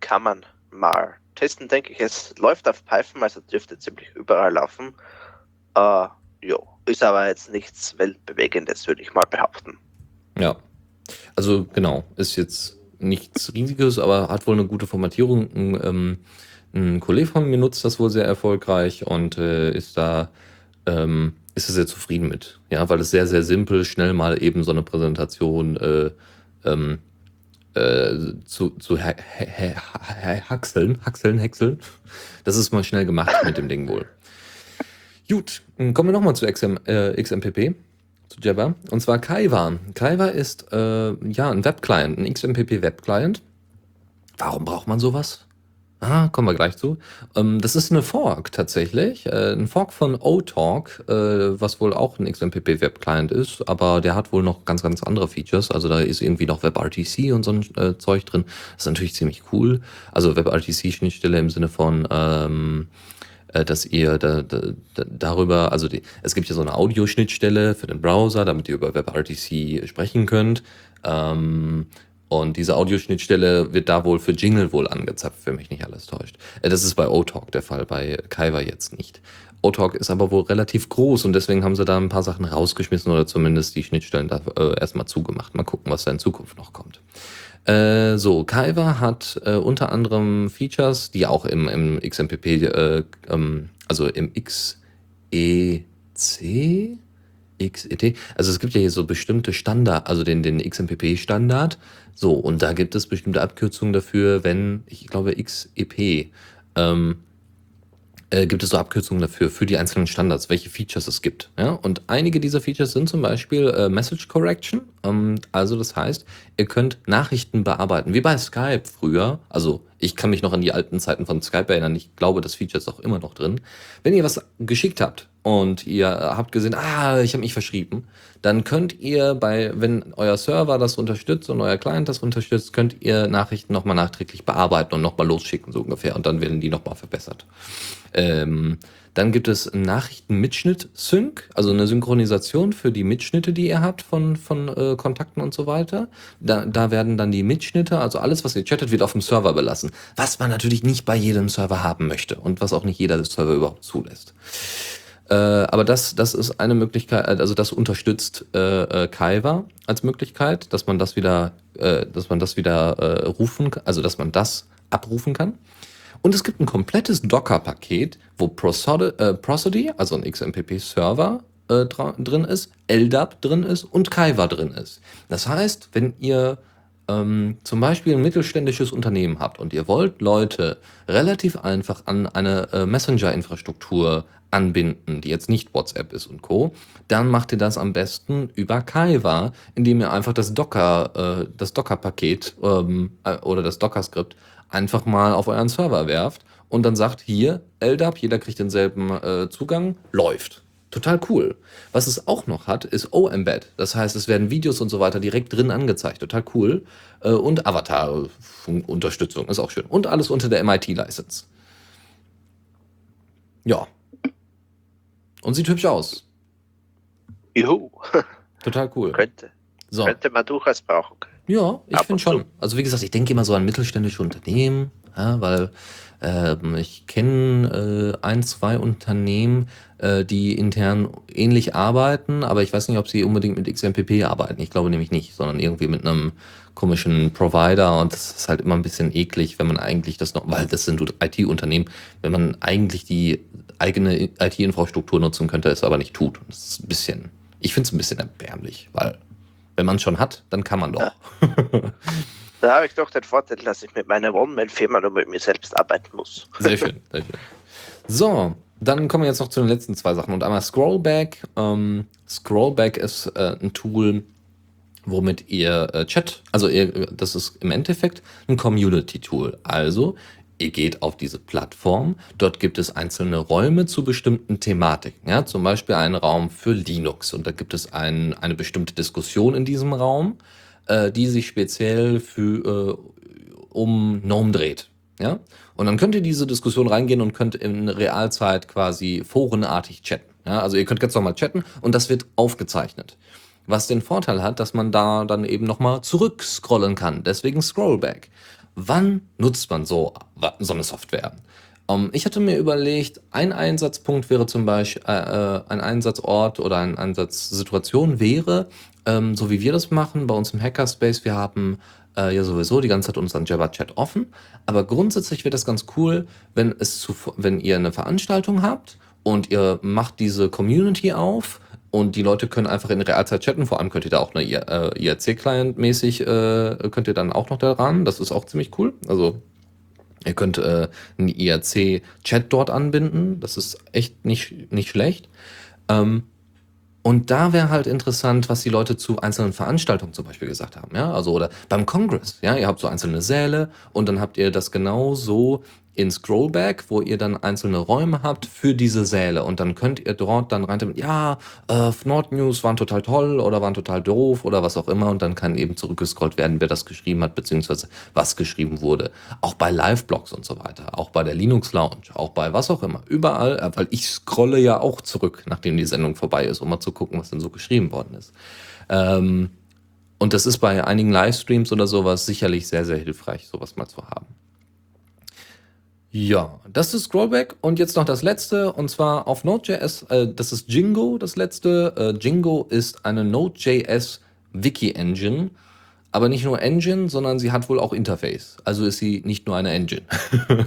Kann man mal testen, denke ich. Es läuft auf Python, also dürfte ziemlich überall laufen. Äh, ja, ist aber jetzt nichts Weltbewegendes, würde ich mal behaupten. Ja. Also genau, ist jetzt nichts Riesiges, aber hat wohl eine gute Formatierung. Ein, ähm, ein Kollege von mir nutzt das wohl sehr erfolgreich und äh, ist da ähm, ist er sehr zufrieden mit. Ja, weil es sehr, sehr simpel, schnell mal eben so eine Präsentation äh, ähm, äh, zu, zu ha ha haxeln, haxeln, häckseln. Das ist mal schnell gemacht mit dem Ding wohl. Gut, kommen wir nochmal zu XM, äh, XMPP, zu Jabber. Und zwar Kaiwa. Kaiwa ist äh, ja ein Webclient, ein XMPP Webclient. Warum braucht man sowas? Ah, kommen wir gleich zu. Ähm, das ist eine Fork tatsächlich. Äh, ein Fork von O-Talk, äh, was wohl auch ein XMPP Web-Client ist, aber der hat wohl noch ganz, ganz andere Features. Also da ist irgendwie noch WebRTC und so ein äh, Zeug drin. Das ist natürlich ziemlich cool. Also WebRTC-Schnittstelle im Sinne von, ähm, äh, dass ihr da, da, darüber, also die, es gibt ja so eine Audioschnittstelle für den Browser, damit ihr über WebRTC sprechen könnt. Ähm, und diese Audioschnittstelle wird da wohl für Jingle wohl angezapft, wenn mich nicht alles täuscht. Äh, das ist bei O-Talk der Fall, bei Kaiwa jetzt nicht. O-Talk ist aber wohl relativ groß und deswegen haben sie da ein paar Sachen rausgeschmissen oder zumindest die Schnittstellen da äh, erstmal zugemacht. Mal gucken, was da in Zukunft noch kommt. Äh, so, Kaiwa hat äh, unter anderem Features, die auch im, im XMPP, äh, ähm, also im XEC, XET. Also es gibt ja hier so bestimmte Standard, also den, den XMPP-Standard. So, und da gibt es bestimmte Abkürzungen dafür, wenn, ich glaube, XEP, ähm, äh, gibt es so Abkürzungen dafür, für die einzelnen Standards, welche Features es gibt. Ja? Und einige dieser Features sind zum Beispiel äh, Message Correction. Ähm, also das heißt, ihr könnt Nachrichten bearbeiten, wie bei Skype früher. Also ich kann mich noch an die alten Zeiten von Skype erinnern. Ich glaube, das Feature ist auch immer noch drin. Wenn ihr was geschickt habt und ihr habt gesehen, ah, ich habe mich verschrieben, dann könnt ihr bei, wenn euer Server das unterstützt und euer Client das unterstützt, könnt ihr Nachrichten nochmal nachträglich bearbeiten und nochmal losschicken, so ungefähr. Und dann werden die nochmal verbessert. Ähm, dann gibt es Nachrichten-Mitschnitt-Sync, also eine Synchronisation für die Mitschnitte, die ihr habt von, von äh, Kontakten und so weiter. Da, da werden dann die Mitschnitte, also alles, was ihr chattet, wird auf dem Server belassen. Was man natürlich nicht bei jedem Server haben möchte und was auch nicht jeder Server überhaupt zulässt. Äh, aber das, das ist eine Möglichkeit, also das unterstützt äh, äh, Kaiwa als Möglichkeit, dass man das wieder, äh, dass man das wieder äh, rufen, also dass man das abrufen kann. Und es gibt ein komplettes Docker-Paket, wo Prosody, äh, Prosody, also ein XMPP-Server, äh, drin ist, LDAP drin ist und Kaiwa drin ist. Das heißt, wenn ihr ähm, zum Beispiel ein mittelständisches Unternehmen habt und ihr wollt Leute relativ einfach an eine äh, Messenger-Infrastruktur anbinden, die jetzt nicht WhatsApp ist und Co., dann macht ihr das am besten über Kaiwa, indem ihr einfach das Docker, äh, das Docker-Paket ähm, äh, oder das Docker-Skript einfach mal auf euren Server werft und dann sagt, hier, LDAP, jeder kriegt denselben äh, Zugang, läuft. Total cool. Was es auch noch hat, ist O-Embed. Das heißt, es werden Videos und so weiter direkt drin angezeigt. Total cool. Äh, und Avatar-Unterstützung ist auch schön. Und alles unter der MIT-License. Ja. Und sieht hübsch aus. Juhu. Total cool. Könnte. So. Könnte man durchaus brauchen. Ja, ich finde schon. Also wie gesagt, ich denke immer so an mittelständische Unternehmen, ja, weil ähm, ich kenne äh, ein, zwei Unternehmen, äh, die intern ähnlich arbeiten, aber ich weiß nicht, ob sie unbedingt mit XMPP arbeiten. Ich glaube nämlich nicht, sondern irgendwie mit einem komischen Provider und das ist halt immer ein bisschen eklig, wenn man eigentlich das noch, weil das sind IT-Unternehmen, wenn man eigentlich die eigene IT-Infrastruktur nutzen könnte, es aber nicht tut. Und Das ist ein bisschen, ich finde es ein bisschen erbärmlich, weil wenn man es schon hat, dann kann man doch. Da habe ich doch den Vorteil, dass ich mit meiner One-Man-Firma nur mit mir selbst arbeiten muss. Sehr schön, sehr schön. So, dann kommen wir jetzt noch zu den letzten zwei Sachen. Und einmal Scrollback. Ähm, Scrollback ist äh, ein Tool, womit ihr äh, Chat, also ihr, das ist im Endeffekt ein Community-Tool. Also, ihr geht auf diese Plattform, dort gibt es einzelne Räume zu bestimmten Thematiken. Ja, zum Beispiel einen Raum für Linux und da gibt es ein, eine bestimmte Diskussion in diesem Raum, äh, die sich speziell für, äh, um GNOME dreht. Ja? Und dann könnt ihr diese Diskussion reingehen und könnt in Realzeit quasi forenartig chatten. Ja? Also ihr könnt ganz normal chatten und das wird aufgezeichnet. Was den Vorteil hat, dass man da dann eben nochmal zurückscrollen kann. Deswegen Scrollback. Wann nutzt man so, so eine Software? Um, ich hatte mir überlegt, ein Einsatzpunkt wäre zum Beispiel, äh, äh, ein Einsatzort oder eine Einsatzsituation wäre, ähm, so wie wir das machen bei uns im Hackerspace, wir haben äh, ja sowieso die ganze Zeit unseren Jabba-Chat offen, aber grundsätzlich wäre das ganz cool, wenn es zu, wenn ihr eine Veranstaltung habt und ihr macht diese Community auf und die Leute können einfach in Realzeit chatten. Vor allem könnt ihr da auch eine äh, IRC-Client mäßig, äh, könnt ihr dann auch noch daran. Das ist auch ziemlich cool. Also ihr könnt äh, einen IRC-Chat dort anbinden. Das ist echt nicht, nicht schlecht. Ähm, und da wäre halt interessant, was die Leute zu einzelnen Veranstaltungen zum Beispiel gesagt haben, ja, also oder beim Congress, ja, ihr habt so einzelne Säle und dann habt ihr das genau so in Scrollback, wo ihr dann einzelne Räume habt für diese Säle und dann könnt ihr dort dann rein, ja, äh, Nord News waren total toll oder waren total doof oder was auch immer und dann kann eben zurückgescrollt werden, wer das geschrieben hat, beziehungsweise was geschrieben wurde. Auch bei Live-Blogs und so weiter, auch bei der Linux Lounge, auch bei was auch immer, überall, äh, weil ich scrolle ja auch zurück, nachdem die Sendung vorbei ist, um mal zu gucken, was denn so geschrieben worden ist. Ähm, und das ist bei einigen Livestreams oder sowas sicherlich sehr, sehr hilfreich, sowas mal zu haben. Ja, das ist Scrollback und jetzt noch das letzte und zwar auf Node.js, äh, das ist Jingo, das letzte. Äh, Jingo ist eine Node.js Wiki-Engine, aber nicht nur Engine, sondern sie hat wohl auch Interface. Also ist sie nicht nur eine Engine.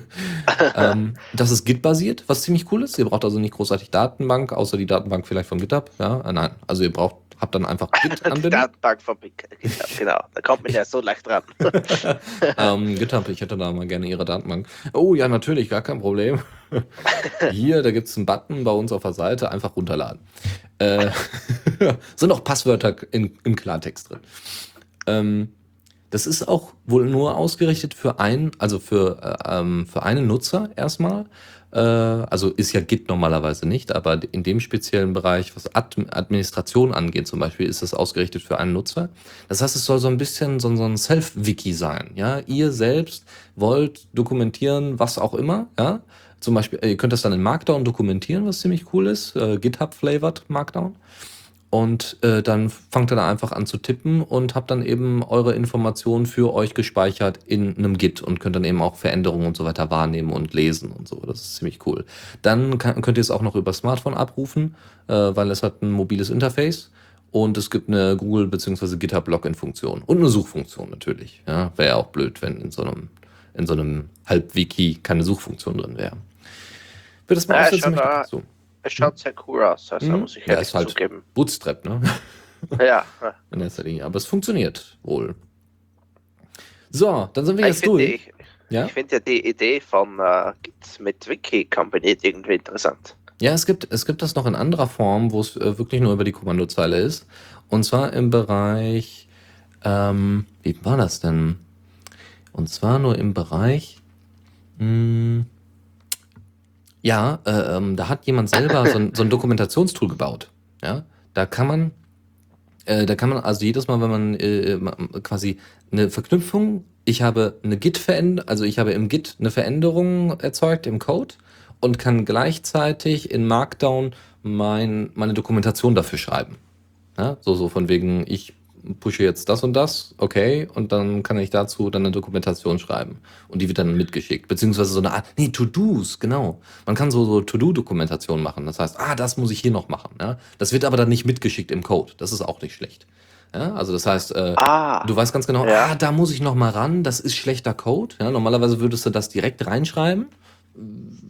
ähm, das ist Git-basiert, was ziemlich cool ist. Ihr braucht also nicht großartig Datenbank, außer die Datenbank vielleicht von GitHub. Ja, äh, nein, also ihr braucht hab dann einfach Git anbinden. Datenbank von GitHub, genau. Da kommt man ja so leicht dran. ähm, GitHub, ich hätte da mal gerne Ihre Datenbank. Oh ja, natürlich, gar kein Problem. Hier, da gibt es einen Button bei uns auf der Seite, einfach runterladen. Äh, sind auch Passwörter in, im Klartext drin. Ähm, das ist auch wohl nur ausgerichtet für einen, also für, äh, ähm, für einen Nutzer erstmal. Äh, also ist ja Git normalerweise nicht, aber in dem speziellen Bereich, was Ad Administration angeht zum Beispiel, ist das ausgerichtet für einen Nutzer. Das heißt, es soll so ein bisschen so, ein Self-Wiki sein. Ja, ihr selbst wollt dokumentieren, was auch immer. Ja, zum Beispiel, ihr könnt das dann in Markdown dokumentieren, was ziemlich cool ist. Äh, GitHub-flavored Markdown. Und äh, dann fangt ihr da einfach an zu tippen und habt dann eben eure Informationen für euch gespeichert in einem Git und könnt dann eben auch Veränderungen und so weiter wahrnehmen und lesen und so. Das ist ziemlich cool. Dann kann, könnt ihr es auch noch über Smartphone abrufen, äh, weil es hat ein mobiles Interface und es gibt eine Google- bzw. GitHub-Login-Funktion und eine Suchfunktion natürlich. Ja, wäre ja auch blöd, wenn in so einem, in so einem Halb-Wiki keine Suchfunktion drin wäre. Wird das mal ja? So. Es schaut sehr cool aus, also mhm. muss ich ja, ist halt zugeben. Bootstrap, ne? Ja. In erster Linie. Aber es funktioniert wohl. So, dann sind wir ich jetzt durch. Die, ja? Ich finde ja die Idee von Git mit Wiki kombiniert irgendwie interessant. Ja, es gibt, es gibt das noch in anderer Form, wo es äh, wirklich nur über die Kommandozeile ist. Und zwar im Bereich, ähm, wie war das denn? Und zwar nur im Bereich, mh, hm, ja, äh, ähm, da hat jemand selber so ein, so ein Dokumentationstool gebaut. Ja, da kann man, äh, da kann man also jedes Mal, wenn man äh, quasi eine Verknüpfung, ich habe eine Git veränderung also ich habe im Git eine Veränderung erzeugt im Code und kann gleichzeitig in Markdown mein, meine Dokumentation dafür schreiben. Ja, so, so von wegen, ich pushe jetzt das und das, okay, und dann kann ich dazu dann eine Dokumentation schreiben. Und die wird dann mitgeschickt. Beziehungsweise so eine Art, nee, To-Dos, genau. Man kann so, so To-Do-Dokumentation machen. Das heißt, ah, das muss ich hier noch machen. Ja? Das wird aber dann nicht mitgeschickt im Code. Das ist auch nicht schlecht. Ja, also das heißt, äh, ah, du weißt ganz genau, ja. ah, da muss ich noch mal ran, das ist schlechter Code. Ja, normalerweise würdest du das direkt reinschreiben.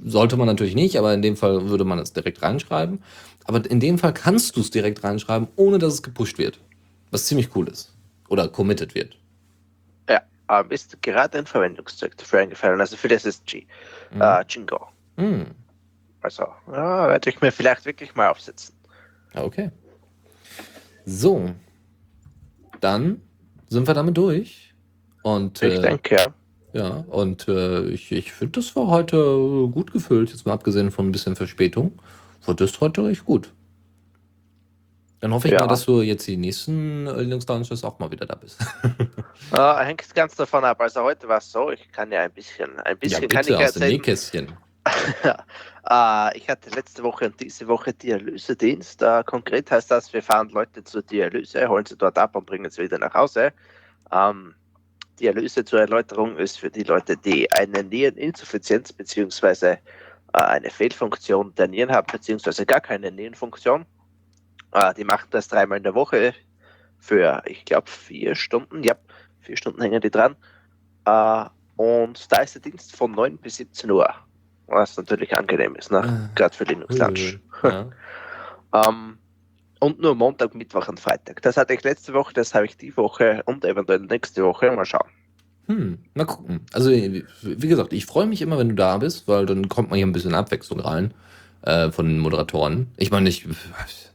Sollte man natürlich nicht, aber in dem Fall würde man es direkt reinschreiben. Aber in dem Fall kannst du es direkt reinschreiben, ohne dass es gepusht wird. Was ziemlich cool ist. Oder committed wird. Ja, ähm, ist gerade ein Verwendungszweck dafür eingefallen, also für das SSG. Mhm. Äh, Jingo. Mhm. Also, ja, werde ich mir vielleicht wirklich mal aufsetzen. Okay. So. Dann sind wir damit durch. Und, ich äh, denke, ja. Ja, und äh, ich, ich finde, das war heute gut gefüllt, jetzt mal abgesehen von ein bisschen Verspätung. War das heute recht gut. Dann hoffe ich ja. mal, dass du jetzt die nächsten Linux Launches auch mal wieder da bist. uh, hängt ganz davon ab. Also heute war es so, ich kann ja ein bisschen, ein bisschen ja, bitte, kann ich aus erzählen. Nähkästchen. uh, ich hatte letzte Woche und diese Woche Dialysedienst. Uh, konkret heißt das, wir fahren Leute zur Dialyse, holen sie dort ab und bringen sie wieder nach Hause. Ähm, Dialyse zur Erläuterung ist für die Leute, die eine Niereninsuffizienz bzw. Äh, eine Fehlfunktion der Nieren haben, beziehungsweise gar keine Nierenfunktion. Äh, die machen das dreimal in der Woche für, ich glaube, vier Stunden. Ja, vier Stunden hängen die dran. Äh, und da ist der Dienst von 9 bis 17 Uhr, was natürlich angenehm ist, ne? Ah. gerade für Linux Lunch. Ja. Ähm, und nur Montag, Mittwoch und Freitag. Das hatte ich letzte Woche, das habe ich die Woche und eventuell nächste Woche. Mal schauen. Hm, mal gucken. Also, wie wie gesagt, ich freue mich immer, wenn du da bist, weil dann kommt man hier ein bisschen Abwechslung rein äh, von den Moderatoren. Ich meine, ich,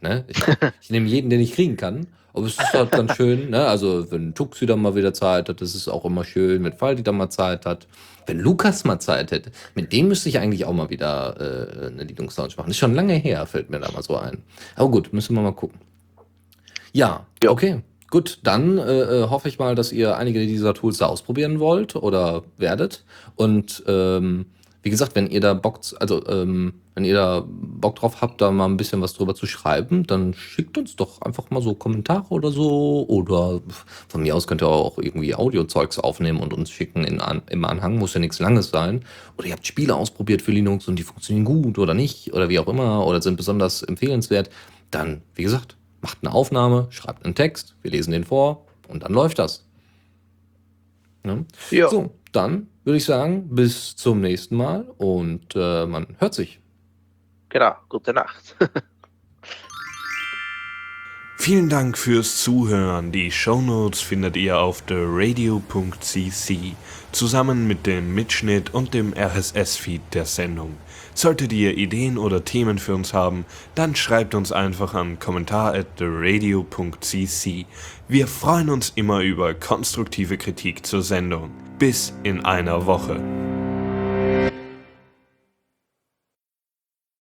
ne, ich, ich nehme jeden, den ich kriegen kann. Aber es ist halt ganz schön, ne? Also, wenn Tuxi dann mal wieder Zeit hat, das ist auch immer schön. Wenn Faldi dann mal Zeit hat. Wenn Lukas mal Zeit hätte, mit dem müsste ich eigentlich auch mal wieder äh, eine Linux-Lounge machen. Ist schon lange her, fällt mir da mal so ein. Aber gut, müssen wir mal gucken. Ja, Ja. okay. Gut, dann äh, äh, hoffe ich mal, dass ihr einige dieser Tools da ausprobieren wollt oder werdet. Und ähm, wie gesagt, wenn ihr da Bock, also ähm, wenn ihr da Bock drauf habt, da mal ein bisschen was drüber zu schreiben, dann schickt uns doch einfach mal so Kommentare oder so. Oder von mir aus könnt ihr auch irgendwie Audiozeugs aufnehmen und uns schicken in, an, im Anhang. Muss ja nichts Langes sein. Oder ihr habt Spiele ausprobiert für Linux und die funktionieren gut oder nicht oder wie auch immer oder sind besonders empfehlenswert. Dann, wie gesagt, macht eine Aufnahme, schreibt einen Text, wir lesen den vor und dann läuft das. Ne? Ja, So, dann würde ich sagen, bis zum nächsten Mal und äh, man hört sich. genau. Gute Nacht. Vielen Dank fürs Zuhören. Die Shownotes findet ihr auf theradio.cc zusammen mit dem Mitschnitt und dem RSS-Feed der Sendung. Solltet ihr Ideen oder Themen für uns haben, dann schreibt uns einfach an kommentar at theradio.cc. Wir freuen uns immer über konstruktive Kritik zur Sendung. Bis in einer Woche.